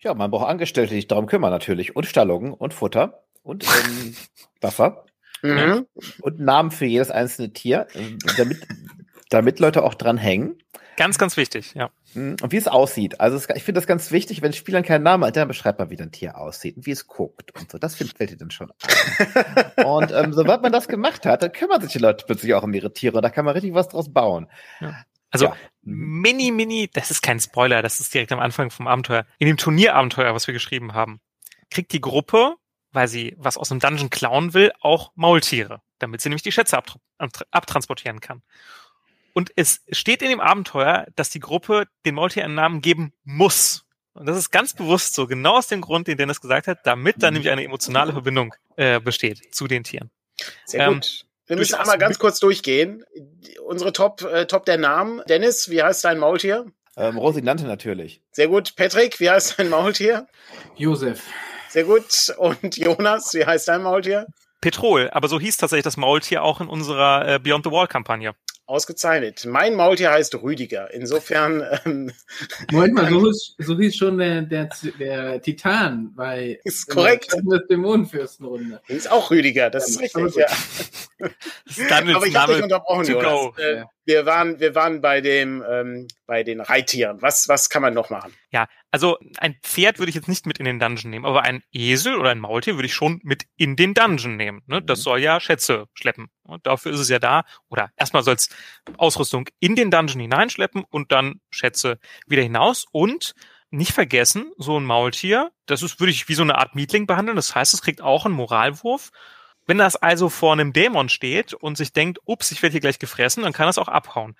Ja, man braucht Angestellte, die sich darum kümmern natürlich. Und Stallungen und Futter und ähm, *laughs* Wasser. Mhm. Und Namen für jedes einzelne Tier, äh, damit, damit Leute auch dran hängen. Ganz, ganz wichtig, ja. Hm, und wie es aussieht. Also ich finde das ganz wichtig, wenn Spielern keinen Namen hat, dann beschreibt man, wie ein Tier aussieht und wie es guckt und so. Das fällt dir dann schon ein. *laughs* und ähm, sobald man das gemacht hat, dann kümmern sich die Leute plötzlich auch um ihre Tiere. Da kann man richtig was draus bauen. Ja. Also ja. mini, mini, das ist kein Spoiler, das ist direkt am Anfang vom Abenteuer. In dem Turnierabenteuer, was wir geschrieben haben, kriegt die Gruppe, weil sie was aus dem Dungeon klauen will, auch Maultiere, damit sie nämlich die Schätze abtransportieren kann. Und es steht in dem Abenteuer, dass die Gruppe den Maultier einen Namen geben muss. Und das ist ganz bewusst so, genau aus dem Grund, den Dennis gesagt hat, damit dann nämlich eine emotionale Verbindung äh, besteht zu den Tieren. Sehr ähm, gut. Wir müssen einmal ganz kurz durchgehen. Unsere Top, äh, Top der Namen. Dennis, wie heißt dein Maultier? Ähm, Rosinante natürlich. Sehr gut. Patrick, wie heißt dein Maultier? Josef. Sehr gut. Und Jonas, wie heißt dein Maultier? Petrol, aber so hieß tatsächlich das Maultier auch in unserer äh, Beyond the Wall Kampagne. Ausgezeichnet. Mein Maultier heißt Rüdiger. Insofern. Ähm, Moment mal, so *laughs* hieß, so hieß schon der, der, der Titan bei ist korrekt. der Dämonenfürstenrunde. Ist auch Rüdiger, das ist richtig, ja. Aber ich habe dich unterbrochen, Jonas. Äh, wir waren, wir waren bei dem, ähm, bei den Reittieren. Was, was kann man noch machen? Ja, also ein Pferd würde ich jetzt nicht mit in den Dungeon nehmen, aber ein Esel oder ein Maultier würde ich schon mit in den Dungeon nehmen. Ne? Das mhm. soll ja Schätze schleppen. Und dafür ist es ja da. Oder erstmal soll es Ausrüstung in den Dungeon hineinschleppen und dann Schätze wieder hinaus. Und nicht vergessen, so ein Maultier, das ist, würde ich wie so eine Art Mietling behandeln. Das heißt, es kriegt auch einen Moralwurf wenn das also vor einem Dämon steht und sich denkt, ups, ich werde hier gleich gefressen, dann kann das auch abhauen.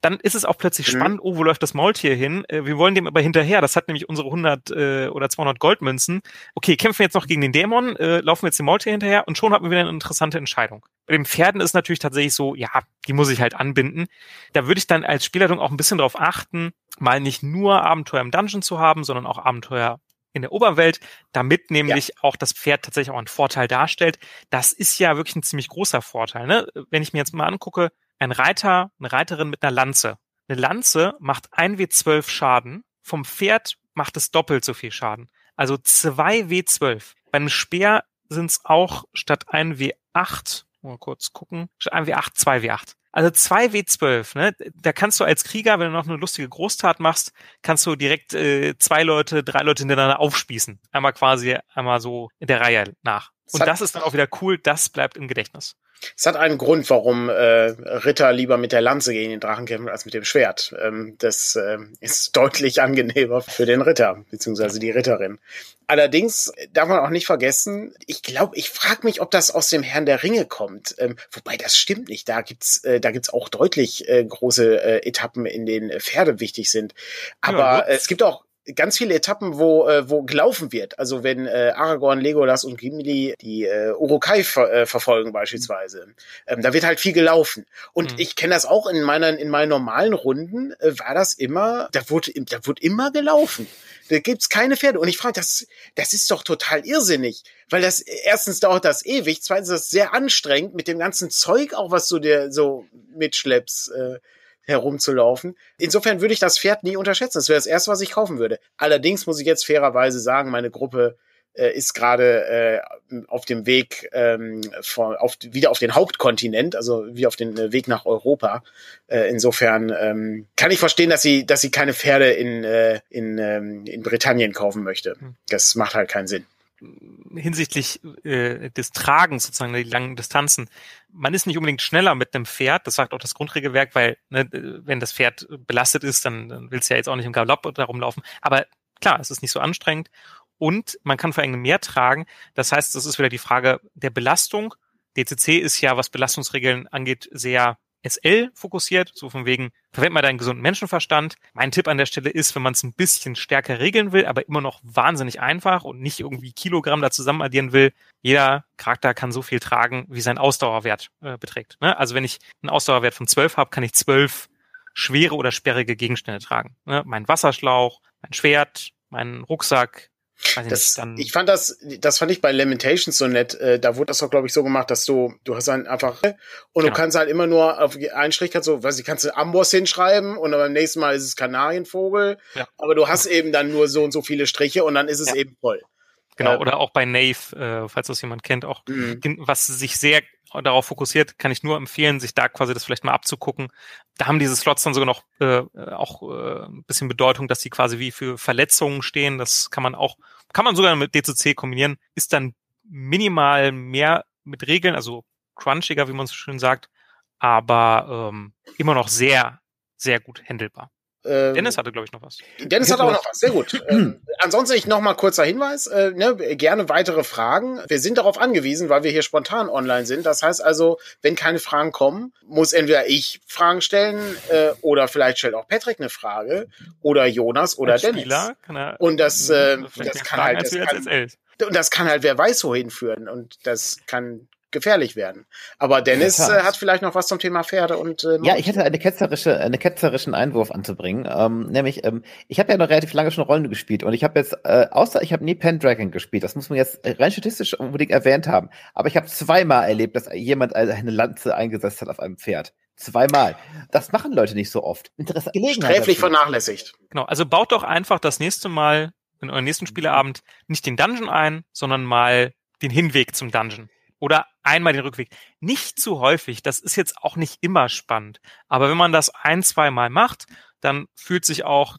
Dann ist es auch plötzlich mhm. spannend, oh, wo läuft das Maultier hin? Äh, wir wollen dem aber hinterher. Das hat nämlich unsere 100 äh, oder 200 Goldmünzen. Okay, kämpfen wir jetzt noch gegen den Dämon, äh, laufen wir jetzt dem Maultier hinterher und schon haben wir wieder eine interessante Entscheidung. Bei den Pferden ist natürlich tatsächlich so, ja, die muss ich halt anbinden. Da würde ich dann als Spielleitung auch ein bisschen darauf achten, mal nicht nur Abenteuer im Dungeon zu haben, sondern auch Abenteuer in der Oberwelt, damit nämlich ja. auch das Pferd tatsächlich auch einen Vorteil darstellt. Das ist ja wirklich ein ziemlich großer Vorteil. Ne? Wenn ich mir jetzt mal angucke, ein Reiter, eine Reiterin mit einer Lanze. Eine Lanze macht 1W12 Schaden, vom Pferd macht es doppelt so viel Schaden. Also 2W12. Bei einem Speer sind es auch statt 1W8, mal kurz gucken, statt 1W8, 2W8. Also 2W12, ne? Da kannst du als Krieger, wenn du noch eine lustige Großtat machst, kannst du direkt äh, zwei Leute, drei Leute hintereinander aufspießen. Einmal quasi, einmal so in der Reihe nach. Und das, das ist dann auch wieder cool, das bleibt im Gedächtnis. Es hat einen Grund, warum äh, Ritter lieber mit der Lanze gegen den Drachen kämpfen als mit dem Schwert. Ähm, das äh, ist *laughs* deutlich angenehmer für den Ritter, beziehungsweise die Ritterin. Allerdings darf man auch nicht vergessen, ich glaube, ich frage mich, ob das aus dem Herrn der Ringe kommt. Ähm, wobei das stimmt nicht. Da gibt's, äh, da gibt's auch deutlich äh, große äh, Etappen, in denen Pferde wichtig sind. Aber ja, es gibt auch ganz viele Etappen, wo, äh, wo gelaufen wird. Also wenn äh, Aragorn, Legolas und Gimli die äh, Urukai ver äh, verfolgen beispielsweise. Ähm, da wird halt viel gelaufen. Und mhm. ich kenne das auch in meinen, in meinen normalen Runden, äh, war das immer, da wurde, da wurde immer gelaufen. Da gibt's keine Pferde. Und ich frage, das, das ist doch total irrsinnig. Weil das, erstens dauert das ewig, zweitens ist das sehr anstrengend mit dem ganzen Zeug auch, was du dir so mitschleppst. Äh, herumzulaufen. Insofern würde ich das Pferd nie unterschätzen. Das wäre das erste, was ich kaufen würde. Allerdings muss ich jetzt fairerweise sagen, meine Gruppe äh, ist gerade äh, auf dem Weg ähm, von, auf, wieder auf den Hauptkontinent, also wie auf den äh, Weg nach Europa. Äh, insofern ähm, kann ich verstehen, dass sie, dass sie keine Pferde in, äh, in, ähm, in Britannien kaufen möchte. Hm. Das macht halt keinen Sinn hinsichtlich äh, des Tragens sozusagen die langen Distanzen. Man ist nicht unbedingt schneller mit einem Pferd, das sagt auch das Grundregelwerk, weil ne, wenn das Pferd belastet ist, dann, dann willst du ja jetzt auch nicht im Galopp darum laufen. Aber klar, es ist nicht so anstrengend und man kann vor allem mehr tragen. Das heißt, das ist wieder die Frage der Belastung. DCC ist ja, was Belastungsregeln angeht, sehr SL fokussiert, so von wegen, verwend mal deinen gesunden Menschenverstand. Mein Tipp an der Stelle ist, wenn man es ein bisschen stärker regeln will, aber immer noch wahnsinnig einfach und nicht irgendwie Kilogramm da zusammen addieren will, jeder Charakter kann so viel tragen, wie sein Ausdauerwert äh, beträgt. Ne? Also wenn ich einen Ausdauerwert von 12 habe, kann ich 12 schwere oder sperrige Gegenstände tragen. Ne? Mein Wasserschlauch, mein Schwert, mein Rucksack, das, nicht, ich fand das, das fand ich bei Lamentations so nett. Äh, da wurde das doch, glaube ich, so gemacht, dass du, du hast dann einfach und genau. du kannst halt immer nur auf einen Strich kannst du, weiß ich, kannst du Amboss hinschreiben und dann beim nächsten Mal ist es Kanarienvogel. Ja. Aber du hast eben dann nur so und so viele Striche und dann ist es ja. eben voll. Genau, oder auch bei Nave, äh, falls das jemand kennt, auch mhm. was sich sehr darauf fokussiert, kann ich nur empfehlen, sich da quasi das vielleicht mal abzugucken. Da haben diese Slots dann sogar noch äh, auch äh, ein bisschen Bedeutung, dass sie quasi wie für Verletzungen stehen. Das kann man auch, kann man sogar mit DCC kombinieren, ist dann minimal mehr mit Regeln, also crunchiger, wie man so schön sagt, aber ähm, immer noch sehr, sehr gut handelbar. Ähm, Dennis hatte, glaube ich, noch was. Dennis hatte auch noch was, sehr gut. *clears throat* ähm, ansonsten ich noch mal kurzer Hinweis, äh, ne, gerne weitere Fragen. Wir sind darauf angewiesen, weil wir hier spontan online sind. Das heißt also, wenn keine Fragen kommen, muss entweder ich Fragen stellen äh, oder vielleicht stellt auch Patrick eine Frage oder Jonas oder Als Dennis. Spieler kann er, und das, äh, *laughs* das kann halt, das kann, und das kann halt wer weiß wohin führen und das kann gefährlich werden. Aber Dennis ja, äh, hat vielleicht noch was zum Thema Pferde und äh, ja, ich hätte eine ketzerische, eine ketzerischen Einwurf anzubringen. Ähm, nämlich, ähm, ich habe ja noch relativ lange schon Rollen gespielt und ich habe jetzt, äh, außer ich habe nie Pendragon gespielt, das muss man jetzt rein statistisch unbedingt erwähnt haben. Aber ich habe zweimal erlebt, dass jemand eine Lanze eingesetzt hat auf einem Pferd. Zweimal. Das machen Leute nicht so oft. Interessant. Sträflich vernachlässigt. Genau, also baut doch einfach das nächste Mal in eurem nächsten Spieleabend nicht den Dungeon ein, sondern mal den Hinweg zum Dungeon oder einmal den Rückweg. Nicht zu häufig, das ist jetzt auch nicht immer spannend. Aber wenn man das ein, zwei Mal macht, dann fühlt sich auch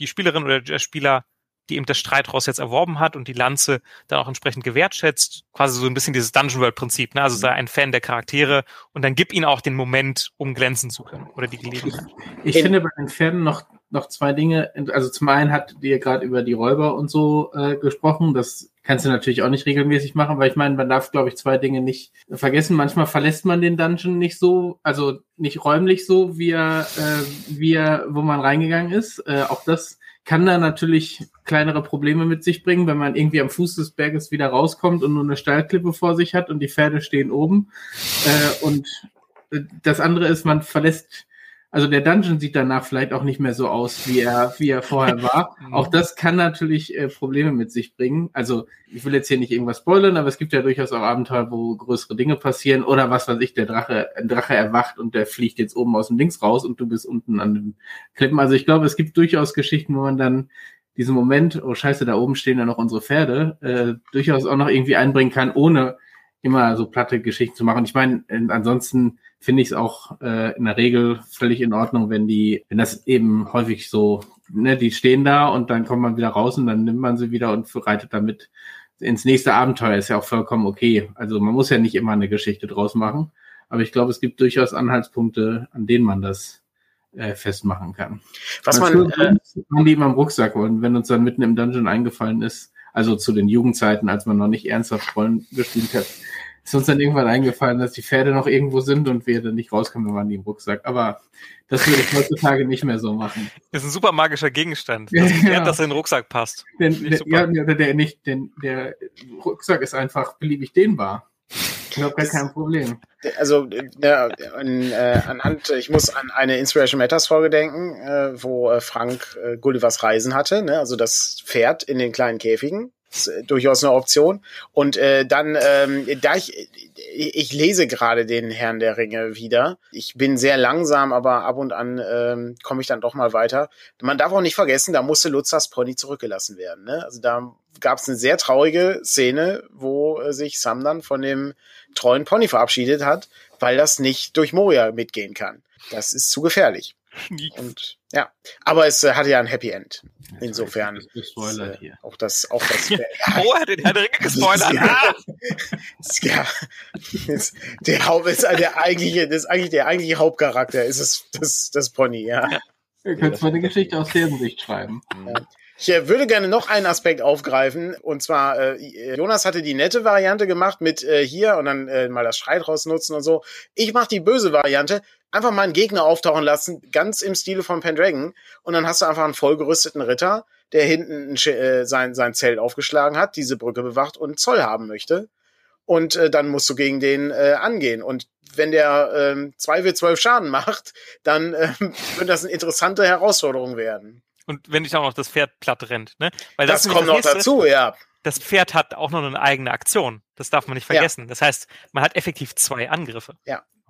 die Spielerin oder der Spieler, die eben das Streitross jetzt erworben hat und die Lanze dann auch entsprechend gewertschätzt, quasi so ein bisschen dieses Dungeon World Prinzip, ne? also sei ein Fan der Charaktere und dann gib ihnen auch den Moment, um glänzen zu können oder die Gelegenheit. Ich, ich finde bei den Pferden noch noch zwei Dinge. Also zum einen hat ihr gerade über die Räuber und so äh, gesprochen. Das kannst du natürlich auch nicht regelmäßig machen, weil ich meine, man darf, glaube ich, zwei Dinge nicht vergessen. Manchmal verlässt man den Dungeon nicht so, also nicht räumlich so, wie er, äh, wie er, wo man reingegangen ist. Äh, auch das kann da natürlich kleinere Probleme mit sich bringen, wenn man irgendwie am Fuß des Berges wieder rauskommt und nur eine Steilklippe vor sich hat und die Pferde stehen oben. Äh, und äh, das andere ist, man verlässt also der Dungeon sieht danach vielleicht auch nicht mehr so aus, wie er, wie er vorher war. *laughs* Auch das kann natürlich äh, Probleme mit sich bringen. Also ich will jetzt hier nicht irgendwas spoilern, aber es gibt ja durchaus auch Abenteuer, wo größere Dinge passieren oder was weiß ich, der Drache, ein Drache erwacht und der fliegt jetzt oben aus dem Dings raus und du bist unten an den Klippen. Also ich glaube, es gibt durchaus Geschichten, wo man dann diesen Moment, oh scheiße, da oben stehen ja noch unsere Pferde, äh, durchaus auch noch irgendwie einbringen kann, ohne immer so platte Geschichten zu machen. Ich meine, ansonsten finde ich es auch äh, in der Regel völlig in Ordnung, wenn die, wenn das eben häufig so, ne, die stehen da und dann kommt man wieder raus und dann nimmt man sie wieder und reitet damit ins nächste Abenteuer. Ist ja auch vollkommen okay. Also man muss ja nicht immer eine Geschichte draus machen. Aber ich glaube, es gibt durchaus Anhaltspunkte, an denen man das äh, festmachen kann. Was man, äh, die immer im Rucksack wollen, wenn uns dann mitten im Dungeon eingefallen ist, also zu den Jugendzeiten, als man noch nicht ernsthaft Rollen gespielt hat, ist uns dann irgendwann eingefallen, dass die Pferde noch irgendwo sind und wir dann nicht rauskommen, wir waren die im Rucksack. Aber das würde ich heutzutage nicht mehr so machen. Das ist ein super magischer Gegenstand. *laughs* Das Ja. Pferd, das in den Rucksack passt. Ich der, ja, der, nicht, denn, der Rucksack ist einfach beliebig dehnbar. Ich habe gar kein Problem. Also äh, an, äh, anhand, ich muss an eine Inspiration Matters Folge denken, äh, wo äh, Frank äh, Gullivers Reisen hatte, ne? also das Pferd in den kleinen Käfigen. Ist, äh, durchaus eine Option. Und äh, dann, ähm, da ich, ich, ich lese gerade den Herrn der Ringe wieder. Ich bin sehr langsam, aber ab und an ähm, komme ich dann doch mal weiter. Man darf auch nicht vergessen, da musste Lutzas Pony zurückgelassen werden. Ne? Also da gab es eine sehr traurige Szene, wo äh, sich Sam dann von dem treuen Pony verabschiedet hat, weil das nicht durch Moria mitgehen kann. Das ist zu gefährlich. Und ja, aber es äh, hatte ja ein Happy End. Insofern. Das gespoilert Äh, hier. Auch das, auch das. *laughs* ja, Oh, er hat den Herr der Ringe gespoilert. Ja, ist der Haupt ist der eigentliche, das ist eigentlich der eigentliche Hauptcharakter ist es das, das Pony, ja. Ihr könnt mal eine Geschichte aus deren Sicht schreiben. Ich äh, würde gerne noch einen Aspekt aufgreifen. Und zwar, äh, Jonas hatte die nette Variante gemacht mit äh, hier und dann äh, mal das Schreit rausnutzen und so. Ich mache die böse Variante. Einfach mal einen Gegner auftauchen lassen, ganz im Stile von Pendragon. Und dann hast du einfach einen vollgerüsteten Ritter, der hinten äh, sein, sein Zelt aufgeschlagen hat, diese Brücke bewacht und Zoll haben möchte. Und äh, dann musst du gegen den äh, angehen. Und wenn der ähm, 2w12 Schaden macht, dann ähm, *laughs* wird das eine interessante Herausforderung werden. Und wenn nicht auch noch das Pferd platt rennt, ne? Weil Das, ist kommt nämlich noch nächste. dazu, ja. Das Pferd hat auch noch eine eigene Aktion. Das darf man nicht Ja. vergessen. Das heißt, man hat effektiv zwei Angriffe.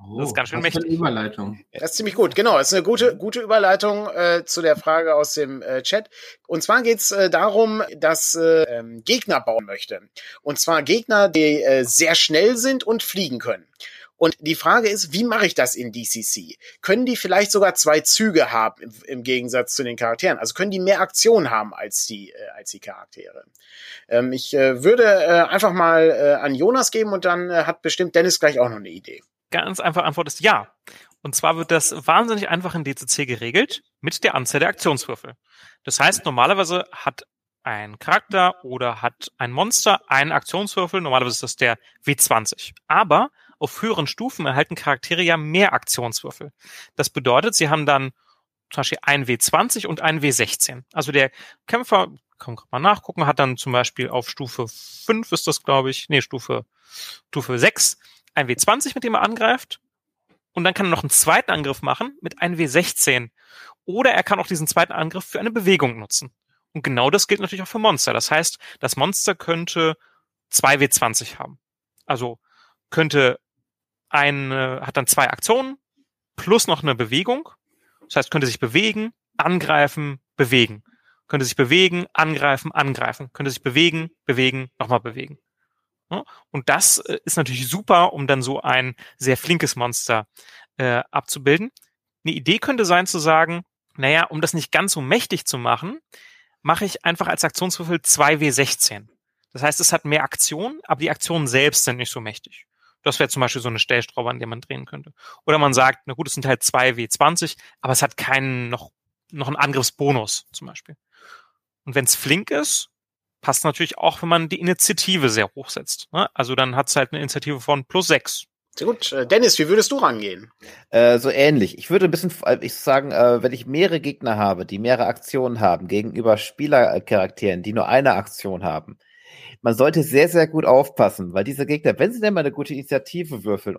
Oh, Das ist ganz schön was für eine mächtig. Überleitung. Das ist ziemlich gut. Genau, das ist eine gute, gute Überleitung äh, zu der Frage aus dem äh, Chat. Und zwar geht's äh, darum, dass äh, ähm, Gegner bauen möchte. Und zwar Gegner, die äh, sehr schnell sind und fliegen können. Und die Frage ist, wie mache ich das in DCC? Können die vielleicht sogar zwei Züge haben im, im Gegensatz zu den Charakteren? Also können die mehr Aktion haben als die, äh, als die Charaktere? Ähm, ich äh, würde äh, einfach mal äh, an Jonas geben und dann äh, hat bestimmt Dennis gleich auch noch eine Idee. Ganz einfach Antwort ist ja. Und zwar wird das wahnsinnig einfach in DCC geregelt mit der Anzahl der Aktionswürfel. Das heißt, normalerweise hat ein Charakter oder hat ein Monster einen Aktionswürfel. Normalerweise ist das der W20. Aber auf höheren Stufen erhalten Charaktere ja mehr Aktionswürfel. Das bedeutet, sie haben dann zum Beispiel ein W20 und ein W16. Also der Kämpfer, kann man mal nachgucken, hat dann zum Beispiel auf Stufe 5 ist das, glaube ich, nee, Stufe, Stufe 6 ein W20, mit dem er angreift. Und dann kann er noch einen zweiten Angriff machen mit einem W16. Oder er kann auch diesen zweiten Angriff für eine Bewegung nutzen. Und genau das gilt natürlich auch für Monster. Das heißt, das Monster könnte zwei W20 haben. Also könnte eine, hat dann zwei Aktionen plus noch eine Bewegung. Das heißt, könnte sich bewegen, angreifen, bewegen. Könnte sich bewegen, angreifen, angreifen. Könnte sich bewegen, bewegen, nochmal bewegen. Und das äh, ist natürlich super, um dann so ein sehr flinkes Monster äh, abzubilden. Eine Idee könnte sein zu sagen, naja, um das nicht ganz so mächtig zu machen, mache ich einfach als Aktionswürfel 2W16. Das heißt, es hat mehr Aktion, aber die Aktionen selbst sind nicht so mächtig. Das wäre zum Beispiel so eine Stellschraube, an der man drehen könnte. Oder man sagt, na gut, es sind halt 2W20, aber es hat keinen noch, noch einen Angriffsbonus zum Beispiel. Und wenn es flink ist, passt natürlich auch, wenn man die Initiative sehr hoch setzt. Ne? Also dann hat es halt eine Initiative von plus 6. Sehr gut. Äh, Dennis, wie würdest du rangehen? Äh, so ähnlich. Ich würde ein bisschen, äh, ich sagen, äh, wenn ich mehrere Gegner habe, die mehrere Aktionen haben, gegenüber Spielercharakteren, die nur eine Aktion haben, man sollte sehr, sehr gut aufpassen, weil diese Gegner, wenn sie denn mal eine gute Initiative würfeln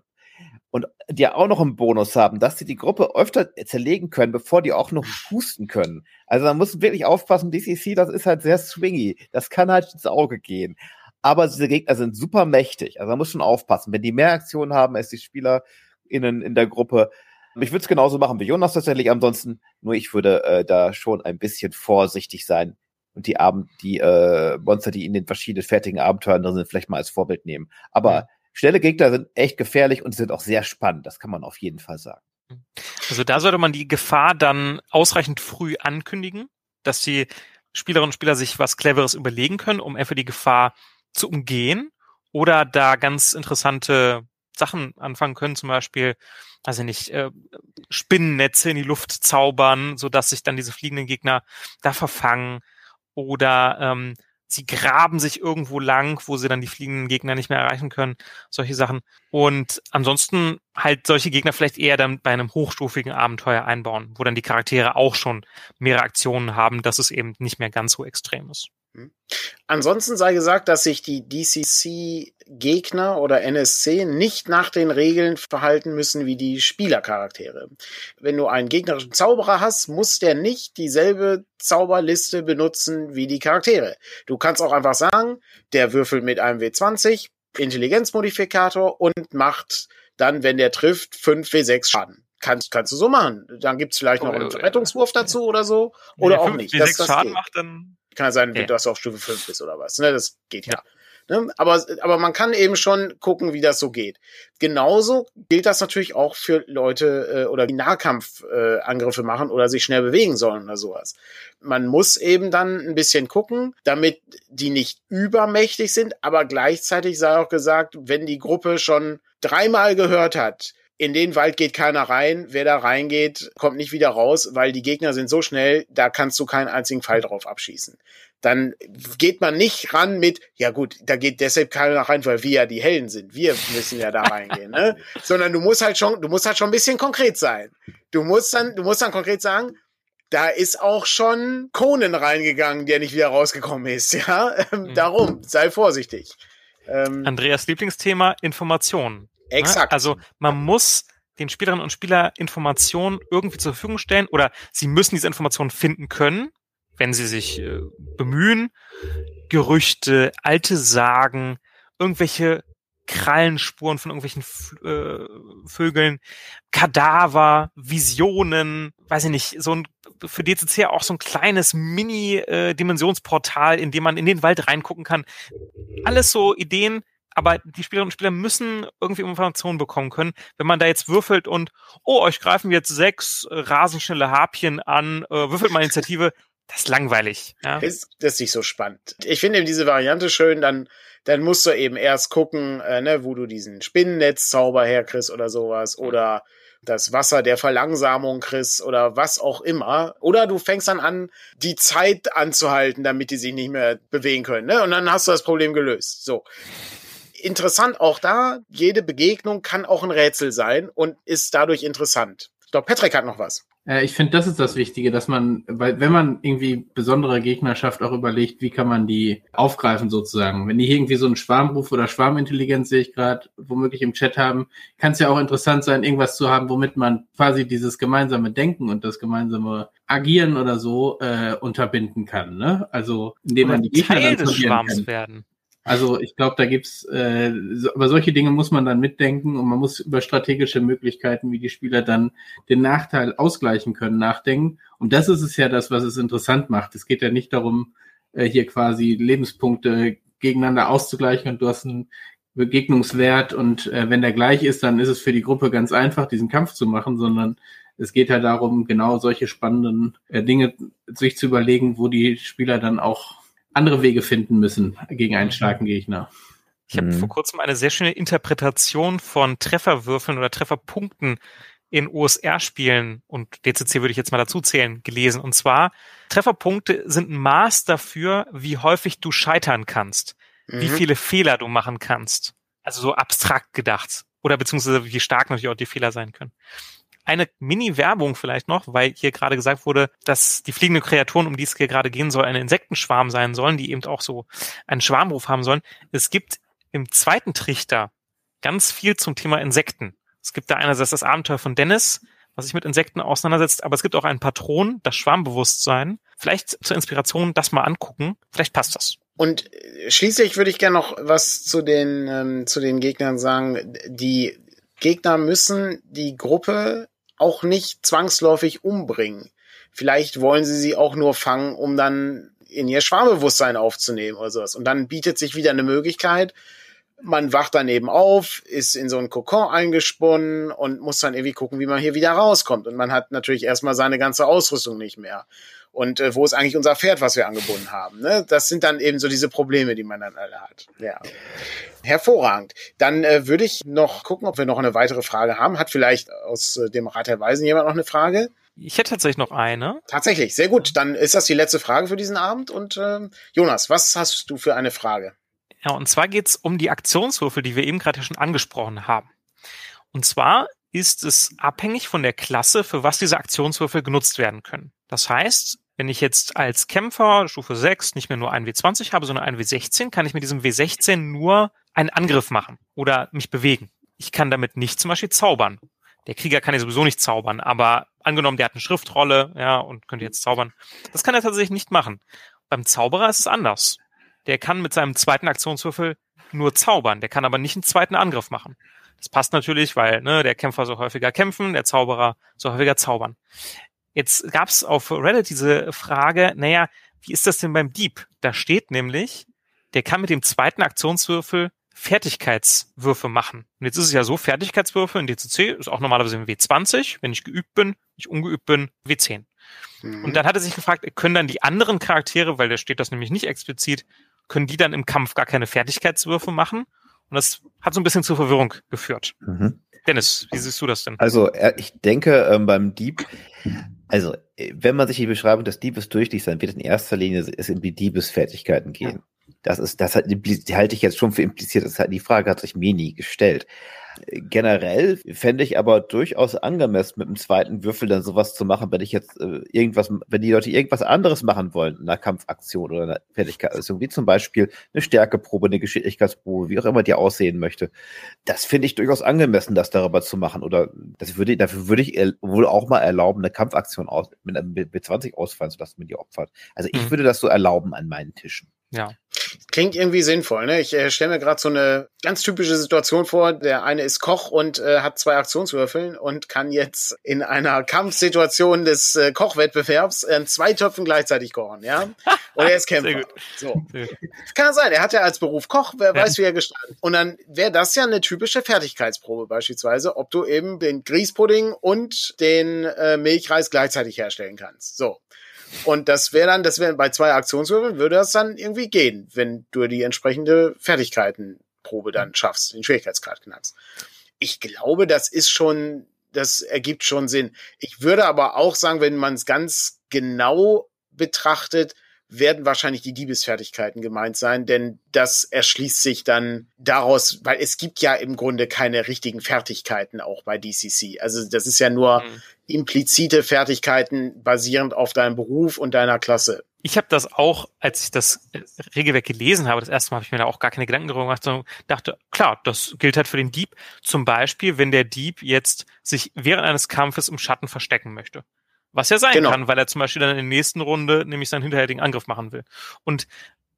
und die auch noch einen Bonus haben, dass sie die Gruppe öfter zerlegen können, bevor die auch noch husten können. Also man muss wirklich aufpassen, DCC, das ist halt sehr swingy. Das kann halt ins Auge gehen. Aber diese Gegner sind super mächtig. Also man muss schon aufpassen. Wenn die mehr Aktionen haben als die SpielerInnen in der Gruppe, ich würde es genauso machen wie Jonas tatsächlich ansonsten, nur ich würde äh, da schon ein bisschen vorsichtig sein und die Abend, die äh, Monster, die in den verschiedenen fertigen Abenteuern drin sind, vielleicht mal als Vorbild nehmen. Aber Ja. schnelle Gegner sind echt gefährlich und sind auch sehr spannend. Das kann man auf jeden Fall sagen. Also da sollte man die Gefahr dann ausreichend früh ankündigen, dass die Spielerinnen und Spieler sich was Cleveres überlegen können, um einfach die Gefahr zu umgehen oder da ganz interessante Sachen anfangen können, zum Beispiel, also nicht, äh, Spinnennetze in die Luft zaubern, so dass sich dann diese fliegenden Gegner da verfangen oder ähm, sie graben sich irgendwo lang, wo sie dann die fliegenden Gegner nicht mehr erreichen können, solche Sachen. Und ansonsten halt solche Gegner vielleicht eher dann bei einem hochstufigen Abenteuer einbauen, wo dann die Charaktere auch schon mehrere Aktionen haben, dass es eben nicht mehr ganz so extrem ist. Hm. Ansonsten sei gesagt, dass sich die DCC-Gegner oder NSC nicht nach den Regeln verhalten müssen wie die Spielercharaktere. Wenn du einen gegnerischen Zauberer hast, muss der nicht dieselbe Zauberliste benutzen wie die Charaktere. Du kannst auch einfach sagen, der würfelt mit einem W20, Intelligenzmodifikator und macht dann, wenn der trifft, 5 W6 Schaden. Kannst, kannst du so machen. Dann gibt's vielleicht noch einen Rettungswurf dazu oder so. Oder auch nicht. Wenn 6 Schaden macht, dann kann ja sein, ja. dass du auf Stufe 5 bist oder was. Ne? Das geht ja. ja. Ne? Aber, aber man kann eben schon gucken, wie das so geht. Genauso gilt das natürlich auch für Leute äh, oder die Nahkampfangriffe äh, machen oder sich schnell bewegen sollen oder sowas. Man muss eben dann ein bisschen gucken, damit die nicht übermächtig sind, aber gleichzeitig sei auch gesagt, wenn die Gruppe schon dreimal gehört hat, in den Wald geht keiner rein. Wer da reingeht, kommt nicht wieder raus, weil die Gegner sind so schnell, da kannst du keinen einzigen Pfeil drauf abschießen. Dann geht man nicht ran mit, ja gut, da geht deshalb keiner rein, weil wir ja die Hellen sind. Wir müssen ja da reingehen, ne? *laughs* Sondern du musst halt schon, du musst halt schon ein bisschen konkret sein. Du musst dann, du musst dann konkret sagen, da ist auch schon Conan reingegangen, der nicht wieder rausgekommen ist, ja? *laughs* Mhm. Darum, sei vorsichtig. Ähm, Andreas Lieblingsthema, Informationen. Ne? Exakt. Also man muss den Spielerinnen und Spieler Informationen irgendwie zur Verfügung stellen oder sie müssen diese Informationen finden können, wenn sie sich äh, bemühen. Gerüchte, alte Sagen, irgendwelche Krallenspuren von irgendwelchen äh, Vögeln, Kadaver, Visionen, weiß ich nicht, so ein für DCC auch so ein kleines Mini-Dimensionsportal, äh, in dem man in den Wald reingucken kann. Alles so Ideen, aber die Spielerinnen und Spieler müssen irgendwie Informationen bekommen können. Wenn man da jetzt würfelt und, oh, euch greifen jetzt sechs äh, rasend schnelle Harpien an, äh, würfelt mal Initiative, *laughs* das ist langweilig. Ja? Ist, das ist nicht so spannend. Ich finde eben diese Variante schön, dann, dann musst du eben erst gucken, äh, ne, wo du diesen Spinnennetzzauber herkriegst oder sowas, mhm. oder das Wasser der Verlangsamung kriegst oder was auch immer. Oder du fängst dann an, die Zeit anzuhalten, damit die sich nicht mehr bewegen können. Ne? Und dann hast du das Problem gelöst. So interessant auch da, jede Begegnung kann auch ein Rätsel sein und ist dadurch interessant. Ich glaube, Patrick hat noch was. Äh, ich finde, das ist das Wichtige, dass man, weil wenn man irgendwie besondere Gegner schafft, auch überlegt, wie kann man die aufgreifen sozusagen. Wenn die irgendwie so einen Schwarmruf oder Schwarmintelligenz, sehe ich gerade, womöglich im Chat haben, kann es ja auch interessant sein, irgendwas zu haben, womit man quasi dieses gemeinsame Denken und das gemeinsame Agieren oder so äh, unterbinden kann. Ne? Also indem oder man die Gegner Teil dann des Schwarms kann. werden. Also ich glaube, da gibt's, äh, so, aber solche Dinge muss man dann mitdenken und man muss über strategische Möglichkeiten, wie die Spieler dann den Nachteil ausgleichen können, nachdenken. Und das ist es ja das, was es interessant macht. Es geht ja nicht darum, äh, hier quasi Lebenspunkte gegeneinander auszugleichen und du hast einen Begegnungswert und äh, wenn der gleich ist, dann ist es für die Gruppe ganz einfach, diesen Kampf zu machen, sondern es geht ja darum, genau solche spannenden äh, Dinge sich zu überlegen, wo die Spieler dann auch andere Wege finden müssen gegen einen mhm. starken Gegner. Ich habe mhm. vor kurzem eine sehr schöne Interpretation von Trefferwürfeln oder Trefferpunkten in OSR-Spielen und DCC würde ich jetzt mal dazu zählen, gelesen. Und zwar, Trefferpunkte sind ein Maß dafür, wie häufig du scheitern kannst, mhm. wie viele Fehler du machen kannst. Also so abstrakt gedacht. Oder beziehungsweise wie stark natürlich auch die Fehler sein können eine Mini-Werbung vielleicht noch, weil hier gerade gesagt wurde, dass die fliegenden Kreaturen, um die es hier gerade gehen soll, ein Insektenschwarm sein sollen, die eben auch so einen Schwarmruf haben sollen. Es gibt im zweiten Trichter ganz viel zum Thema Insekten. Es gibt da einerseits das Abenteuer von Dennis, was sich mit Insekten auseinandersetzt, aber es gibt auch einen Patron, das Schwarmbewusstsein. Vielleicht zur Inspiration das mal angucken. Vielleicht passt das. Und schließlich würde ich gerne noch was zu den, ähm, zu den Gegnern sagen. Die Gegner müssen die Gruppe auch nicht zwangsläufig umbringen. Vielleicht wollen sie sie auch nur fangen, um dann in ihr Schwarmbewusstsein aufzunehmen oder sowas. Und dann bietet sich wieder eine Möglichkeit, man wacht dann eben auf, ist in so einen Kokon eingesponnen und muss dann irgendwie gucken, wie man hier wieder rauskommt. Und man hat natürlich erstmal seine ganze Ausrüstung nicht mehr. Und äh, wo ist eigentlich unser Pferd, was wir angebunden haben? Ne? Das sind dann eben so diese Probleme, die man dann alle hat. Ja. Hervorragend. Dann äh, würde ich noch gucken, ob wir noch eine weitere Frage haben. Hat vielleicht aus äh, dem Rat der Weisen jemand noch eine Frage? Ich hätte tatsächlich noch eine. Tatsächlich, sehr gut. Dann ist das die letzte Frage für diesen Abend. Und ähm, Jonas, was hast du für eine Frage? Ja, und zwar geht's um die Aktionswürfel, die wir eben gerade schon angesprochen haben. Und zwar ist es abhängig von der Klasse, für was diese Aktionswürfel genutzt werden können. Das heißt, wenn ich jetzt als Kämpfer Stufe 6 nicht mehr nur einen W20 habe, sondern einen W16, kann ich mit diesem W16 nur einen Angriff machen oder mich bewegen. Ich kann damit nicht zum Beispiel zaubern. Der Krieger kann ja sowieso nicht zaubern, aber angenommen, der hat eine Schriftrolle, ja, und könnte jetzt zaubern. Das kann er tatsächlich nicht machen. Beim Zauberer ist es anders. Der kann mit seinem zweiten Aktionswürfel nur zaubern, der kann aber nicht einen zweiten Angriff machen. Das passt natürlich, weil ne, der Kämpfer soll häufiger kämpfen, der Zauberer soll häufiger zaubern. Jetzt gab es auf Reddit diese Frage, naja, wie ist das denn beim Dieb? Da steht nämlich, der kann mit dem zweiten Aktionswürfel Fertigkeitswürfe machen. Und jetzt ist es ja so, Fertigkeitswürfe in DCC ist auch normalerweise ein W20, wenn ich geübt bin, wenn ich ungeübt bin, W10. Mhm. Und dann hat er sich gefragt, können dann die anderen Charaktere, weil da steht das nämlich nicht explizit, können die dann im Kampf gar keine Fertigkeitswürfe machen? Und das hat so ein bisschen zur Verwirrung geführt. Mhm. Dennis, wie siehst du das denn? Also ich denke ähm, beim Dieb, also äh, wenn man sich die Beschreibung des Diebes durchliest, dann wird in erster Linie es um die Diebesfertigkeiten gehen. Das ist, das hat, die halte ich jetzt schon für impliziert. Das hat, die Frage hat sich mir nie gestellt. Generell fände ich aber durchaus angemessen, mit dem zweiten Würfel dann sowas zu machen, wenn ich jetzt äh, irgendwas, wenn die Leute irgendwas anderes machen wollen, in einer Kampfaktion oder einer Fertigkeit, also wie zum Beispiel eine Stärkeprobe, eine Geschicklichkeitsprobe, wie auch immer die aussehen möchte. Das finde ich durchaus angemessen, das darüber zu machen. Oder das würde, dafür würde ich wohl auch mal erlauben, eine Kampfaktion aus, mit einem B20 ausfallen zu lassen, wenn die opfert. Also ich mhm. würde das so erlauben an meinen Tischen. Ja. Klingt irgendwie sinnvoll, ne? Ich äh, stelle mir gerade so eine ganz typische Situation vor. Der eine ist Koch und äh, hat zwei Aktionswürfeln und kann jetzt in einer Kampfsituation des äh, Kochwettbewerbs äh, zwei Töpfen gleichzeitig kochen, ja? Und er ist *laughs* Kämpfer. So. Kann sein. Er hat ja als Beruf Koch, wer ja. weiß, wie er gestaltet. Und dann wäre das ja eine typische Fertigkeitsprobe beispielsweise, ob du eben den Grießpudding und den äh, Milchreis gleichzeitig herstellen kannst. So. Und das wäre dann, das wäre bei zwei Aktionswürfeln würde das dann irgendwie gehen, wenn du die entsprechende Fertigkeitenprobe dann schaffst, den Schwierigkeitsgrad knackst. Ich glaube, das ist schon, das ergibt schon Sinn. Ich würde aber auch sagen, wenn man es ganz genau betrachtet, werden wahrscheinlich die Diebesfertigkeiten gemeint sein, denn das erschließt sich dann daraus, weil es gibt ja im Grunde keine richtigen Fertigkeiten auch bei DCC. Also das ist ja nur mhm. implizite Fertigkeiten basierend auf deinem Beruf und deiner Klasse. Ich habe das auch, als ich das Regelwerk gelesen habe, das erste Mal habe ich mir da auch gar keine Gedanken darüber gemacht, sondern dachte, klar, das gilt halt für den Dieb. Zum Beispiel, wenn der Dieb jetzt sich während eines Kampfes im Schatten verstecken möchte. Was ja sein genau. kann, weil er zum Beispiel dann in der nächsten Runde nämlich seinen hinterhältigen Angriff machen will. Und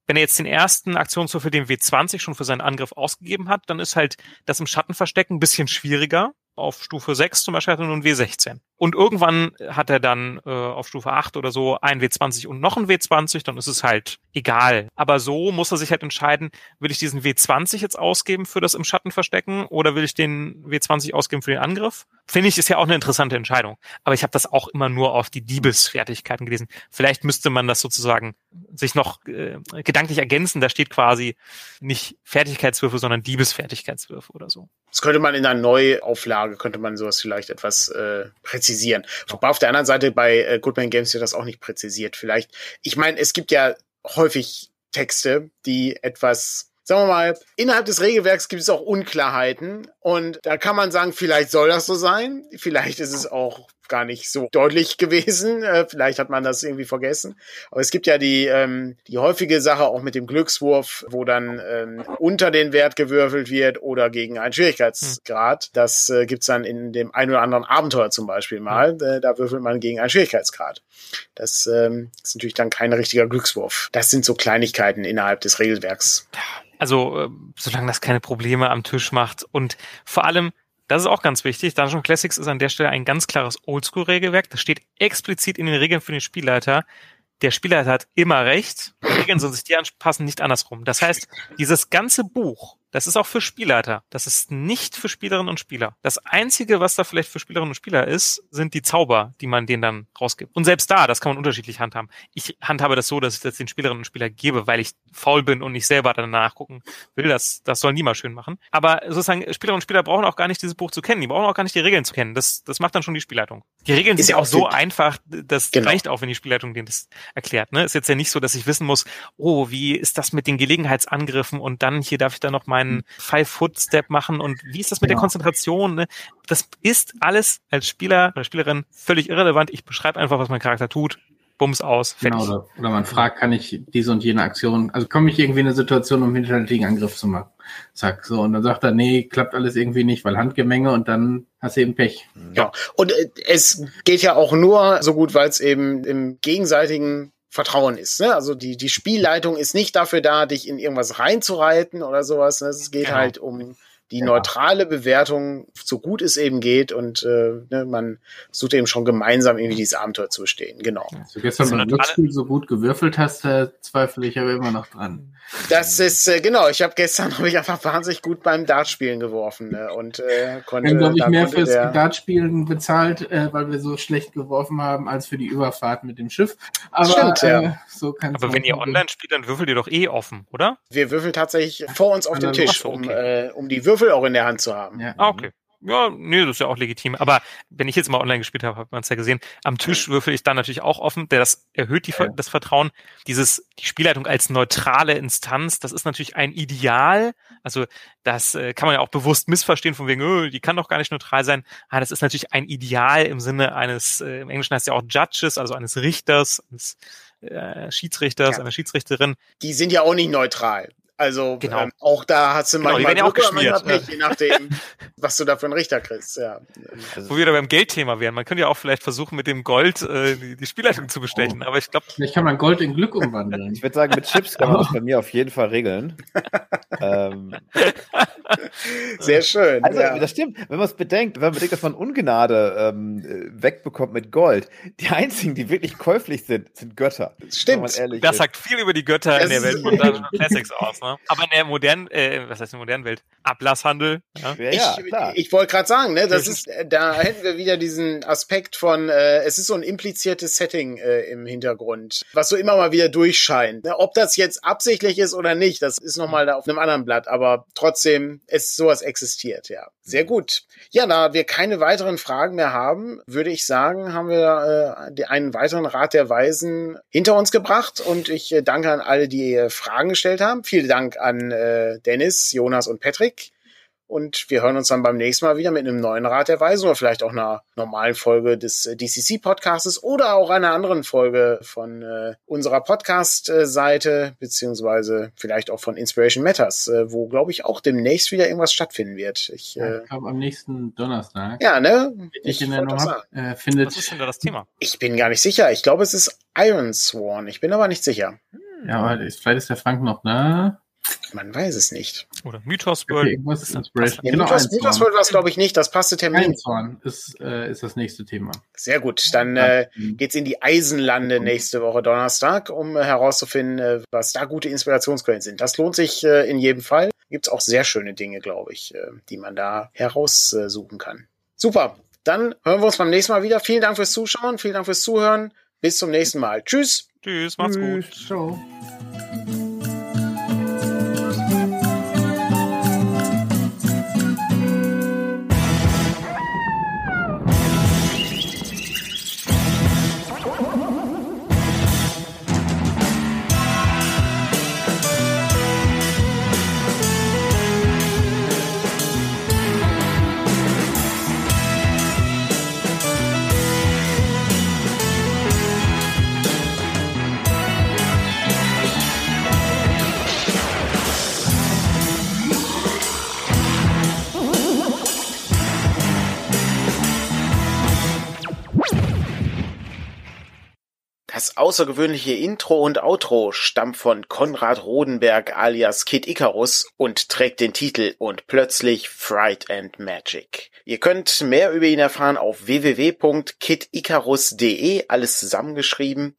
wenn er jetzt den ersten Aktionswürfel, den W20, schon für seinen Angriff ausgegeben hat, dann ist halt das im Schatten verstecken ein bisschen schwieriger, auf Stufe 6 zum Beispiel hat er nur ein W16. Und irgendwann hat er dann äh, auf Stufe 8 oder so ein W20 und noch ein W20, dann ist es halt egal. Aber so muss er sich halt entscheiden, will ich diesen W20 jetzt ausgeben für das im Schatten verstecken oder will ich den W20 ausgeben für den Angriff? Finde ich, ist ja auch eine interessante Entscheidung. Aber ich habe das auch immer nur auf die Diebesfertigkeiten gelesen. Vielleicht müsste man das sozusagen sich noch äh, gedanklich ergänzen. Da steht quasi nicht Fertigkeitswürfe, sondern Diebesfertigkeitswürfe oder so. Das könnte man in einer Neuauflage, könnte man sowas vielleicht etwas äh, präzisieren. Wobei auf der anderen Seite bei äh, Goodman Games wird das auch nicht präzisiert. Vielleicht, ich meine, es gibt ja häufig Texte, die etwas sagen wir mal, innerhalb des Regelwerks gibt es auch Unklarheiten und da kann man sagen, vielleicht soll das so sein, vielleicht ist es auch gar nicht so deutlich *laughs* gewesen. Äh, vielleicht hat man das irgendwie vergessen. Aber es gibt ja die, ähm, die häufige Sache auch mit dem Glückswurf, wo dann ähm, unter den Wert gewürfelt wird oder gegen einen Schwierigkeitsgrad. Das äh, gibt's dann in dem ein oder anderen Abenteuer zum Beispiel mal. Äh, da würfelt man gegen einen Schwierigkeitsgrad. Das ähm, ist natürlich dann kein richtiger Glückswurf. Das sind so Kleinigkeiten innerhalb des Regelwerks. Also, äh, solange das keine Probleme am Tisch macht und vor allem, das ist auch ganz wichtig. Dungeon Classics ist an der Stelle ein ganz klares Oldschool-Regelwerk. Das steht explizit in den Regeln für den Spielleiter. Der Spielleiter hat immer recht. Die Regeln sollen sich die anpassen, nicht andersrum. Das heißt, dieses ganze Buch Das ist auch für Spielleiter. Das ist nicht für Spielerinnen und Spieler. Das Einzige, was da vielleicht für Spielerinnen und Spieler ist, sind die Zauber, die man denen dann rausgibt. Und selbst da, das kann man unterschiedlich handhaben. Ich handhabe das so, dass ich das den Spielerinnen und Spieler gebe, weil ich faul bin und nicht selber danach gucken will. Das, das soll niemand schön machen. Aber sozusagen, Spielerinnen und Spieler brauchen auch gar nicht dieses Buch zu kennen. Die brauchen auch gar nicht die Regeln zu kennen. Das, das macht dann schon die Spielleitung. Die Regeln ist sind ja auch so einfach, das genau. reicht auch, wenn die Spielleitung denen das erklärt. Ne? Ist jetzt ja nicht so, dass ich wissen muss, oh, wie ist das mit den Gelegenheitsangriffen und dann hier darf ich da noch meinen Five-Foot-Step machen und wie ist das mit ja. der Konzentration? Ne? Das ist alles als Spieler oder Spielerin völlig irrelevant. Ich beschreibe einfach, was mein Charakter tut. Bums aus. Genau, fertig. Genau, oder, oder man fragt, kann ich diese und jene Aktion, also komme ich irgendwie in eine Situation, um hinterhältigen Angriff zu machen? Zack, so. Und dann sagt er, nee, klappt alles irgendwie nicht, weil Handgemenge und dann hast du eben Pech. Ja, und äh, es geht ja auch nur so gut, weil es eben im gegenseitigen Vertrauen ist. Ne? Also die, die Spielleitung ist nicht dafür da, dich in irgendwas reinzureiten oder sowas. Ne? Es geht genau. halt um die ja. neutrale Bewertung, so gut es eben geht und äh, ne, man sucht eben schon gemeinsam irgendwie dieses Abenteuer zu bestehen. Genau. Als du gestern beim Glücksspiel so gut gewürfelt hast, äh, zweifle ich aber immer noch dran. Das ist äh, genau. Ich habe gestern *laughs* habe ich einfach wahnsinnig gut beim Dartspielen geworfen ne, und äh, konnte. Wir haben glaube ich mehr fürs der... Dartspielen bezahlt, äh, weil wir so schlecht geworfen haben als für die Überfahrt mit dem Schiff. Aber Stimmt, ja. äh, so Aber wenn ihr online spielt, dann würfelt ihr doch eh offen, oder? Wir würfeln tatsächlich vor uns auf dem Tisch, okay. um, äh, um die Würfel auch in der Hand zu haben. Ja. Ah, okay. Ja, nee, das ist ja auch legitim. Aber wenn ich jetzt mal online gespielt habe, hat man es ja gesehen. Am Tisch würfel ich dann natürlich auch offen, der das erhöht die, das Vertrauen. Dieses, die Spielleitung als neutrale Instanz, das ist natürlich ein Ideal. Also das äh, kann man ja auch bewusst missverstehen, von wegen, oh, die kann doch gar nicht neutral sein. Ah, das ist natürlich ein Ideal im Sinne eines, äh, im Englischen heißt ja auch Judges, also eines Richters, eines äh, Schiedsrichters, ja. einer Schiedsrichterin. Die sind ja auch nicht neutral. Also genau. ähm, auch da hast du genau, manchmal ja auch geschmiert, nicht, je nachdem, *laughs* was du da für einen Richter kriegst. Ja. Wo wir da beim Geldthema wären. Man könnte ja auch vielleicht versuchen, mit dem Gold äh, die, die Spielleitung zu bestechen. Oh. Aber ich glaube, vielleicht kann man Gold in Glück umwandeln. *laughs* Ich würde sagen, mit Chips kann man *laughs* das bei mir auf jeden Fall regeln. ähm. *laughs* Sehr schön. Also ja. das stimmt. Wenn man es bedenkt, wenn man bedenkt, dass man Ungnade ähm, wegbekommt mit Gold, die einzigen, die wirklich käuflich sind, sind Götter. Stimmt. das ist. sagt viel über die Götter das in der Welt von *laughs* Classics aus. Ne? Aber in der modernen, äh, was heißt in der modernen Welt? Ablasshandel. Ja, ja ich, klar. ich wollte gerade sagen, ne, das ist, da hätten wir wieder diesen Aspekt von, äh, es ist so ein impliziertes Setting äh, im Hintergrund, was so immer mal wieder durchscheint. Ne? Ob das jetzt absichtlich ist oder nicht, das ist nochmal da auf einem anderen Blatt, aber trotzdem, es sowas existiert, ja. Sehr mhm. gut. Ja, da wir keine weiteren Fragen mehr haben, würde ich sagen, haben wir äh, einen weiteren Rat der Weisen hinter uns gebracht und ich äh, danke an alle, die äh, Fragen gestellt haben. Vielen Dank an äh, Dennis, Jonas und Patrick. Und wir hören uns dann beim nächsten Mal wieder mit einem neuen Rat der Weisen oder vielleicht auch einer normalen Folge des äh, DCC-Podcastes oder auch einer anderen Folge von äh, unserer Podcast-Seite, beziehungsweise vielleicht auch von Inspiration Matters, äh, wo, glaube ich, auch demnächst wieder irgendwas stattfinden wird. Ich, ja, ich glaube, am nächsten Donnerstag. Ja, ne? Ich, ich hab, äh, findet Was ist denn da das Thema? Ich bin gar nicht sicher. Ich glaube, es ist Iron Sworn. Ich bin aber nicht sicher. Ja, aber vielleicht ist der Frank noch da. Man weiß es nicht. Oder Mythos World. Okay, ist das ja, genau, Mythos, Mythos World war es, glaube ich, nicht. Das passte Termin. Einzorn ist, äh, ist das nächste Thema. Sehr gut. Dann äh, geht's in die Eisenlande nächste Woche Donnerstag, um äh, herauszufinden, äh, was da gute Inspirationsquellen sind. Das lohnt sich äh, in jedem Fall. Gibt's auch sehr schöne Dinge, glaube ich, äh, die man da heraussuchen kann. Super. Dann hören wir uns beim nächsten Mal wieder. Vielen Dank fürs Zuschauen. Vielen Dank fürs Zuhören. Bis zum nächsten Mal. Tschüss. Tschüss. Macht's Tschüss. gut. Ciao. Außergewöhnliche Intro und Outro stammt von Konrad Rodenberg alias Kid Icarus und trägt den Titel Und plötzlich Fright and Magic. Ihr könnt mehr über ihn erfahren auf www.kidicarus.de, alles zusammengeschrieben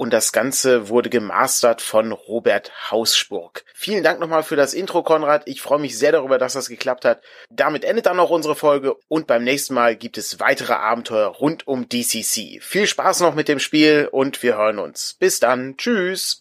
und das Ganze wurde gemastert von Robert Hausburg. Vielen Dank nochmal für das Intro, Konrad. Ich freue mich sehr darüber, dass das geklappt hat. Damit endet dann auch unsere Folge und beim nächsten Mal gibt es weitere Abenteuer rund um DCC. Viel Spaß noch mit dem Spiel und wir hören uns. Bis dann. Tschüss.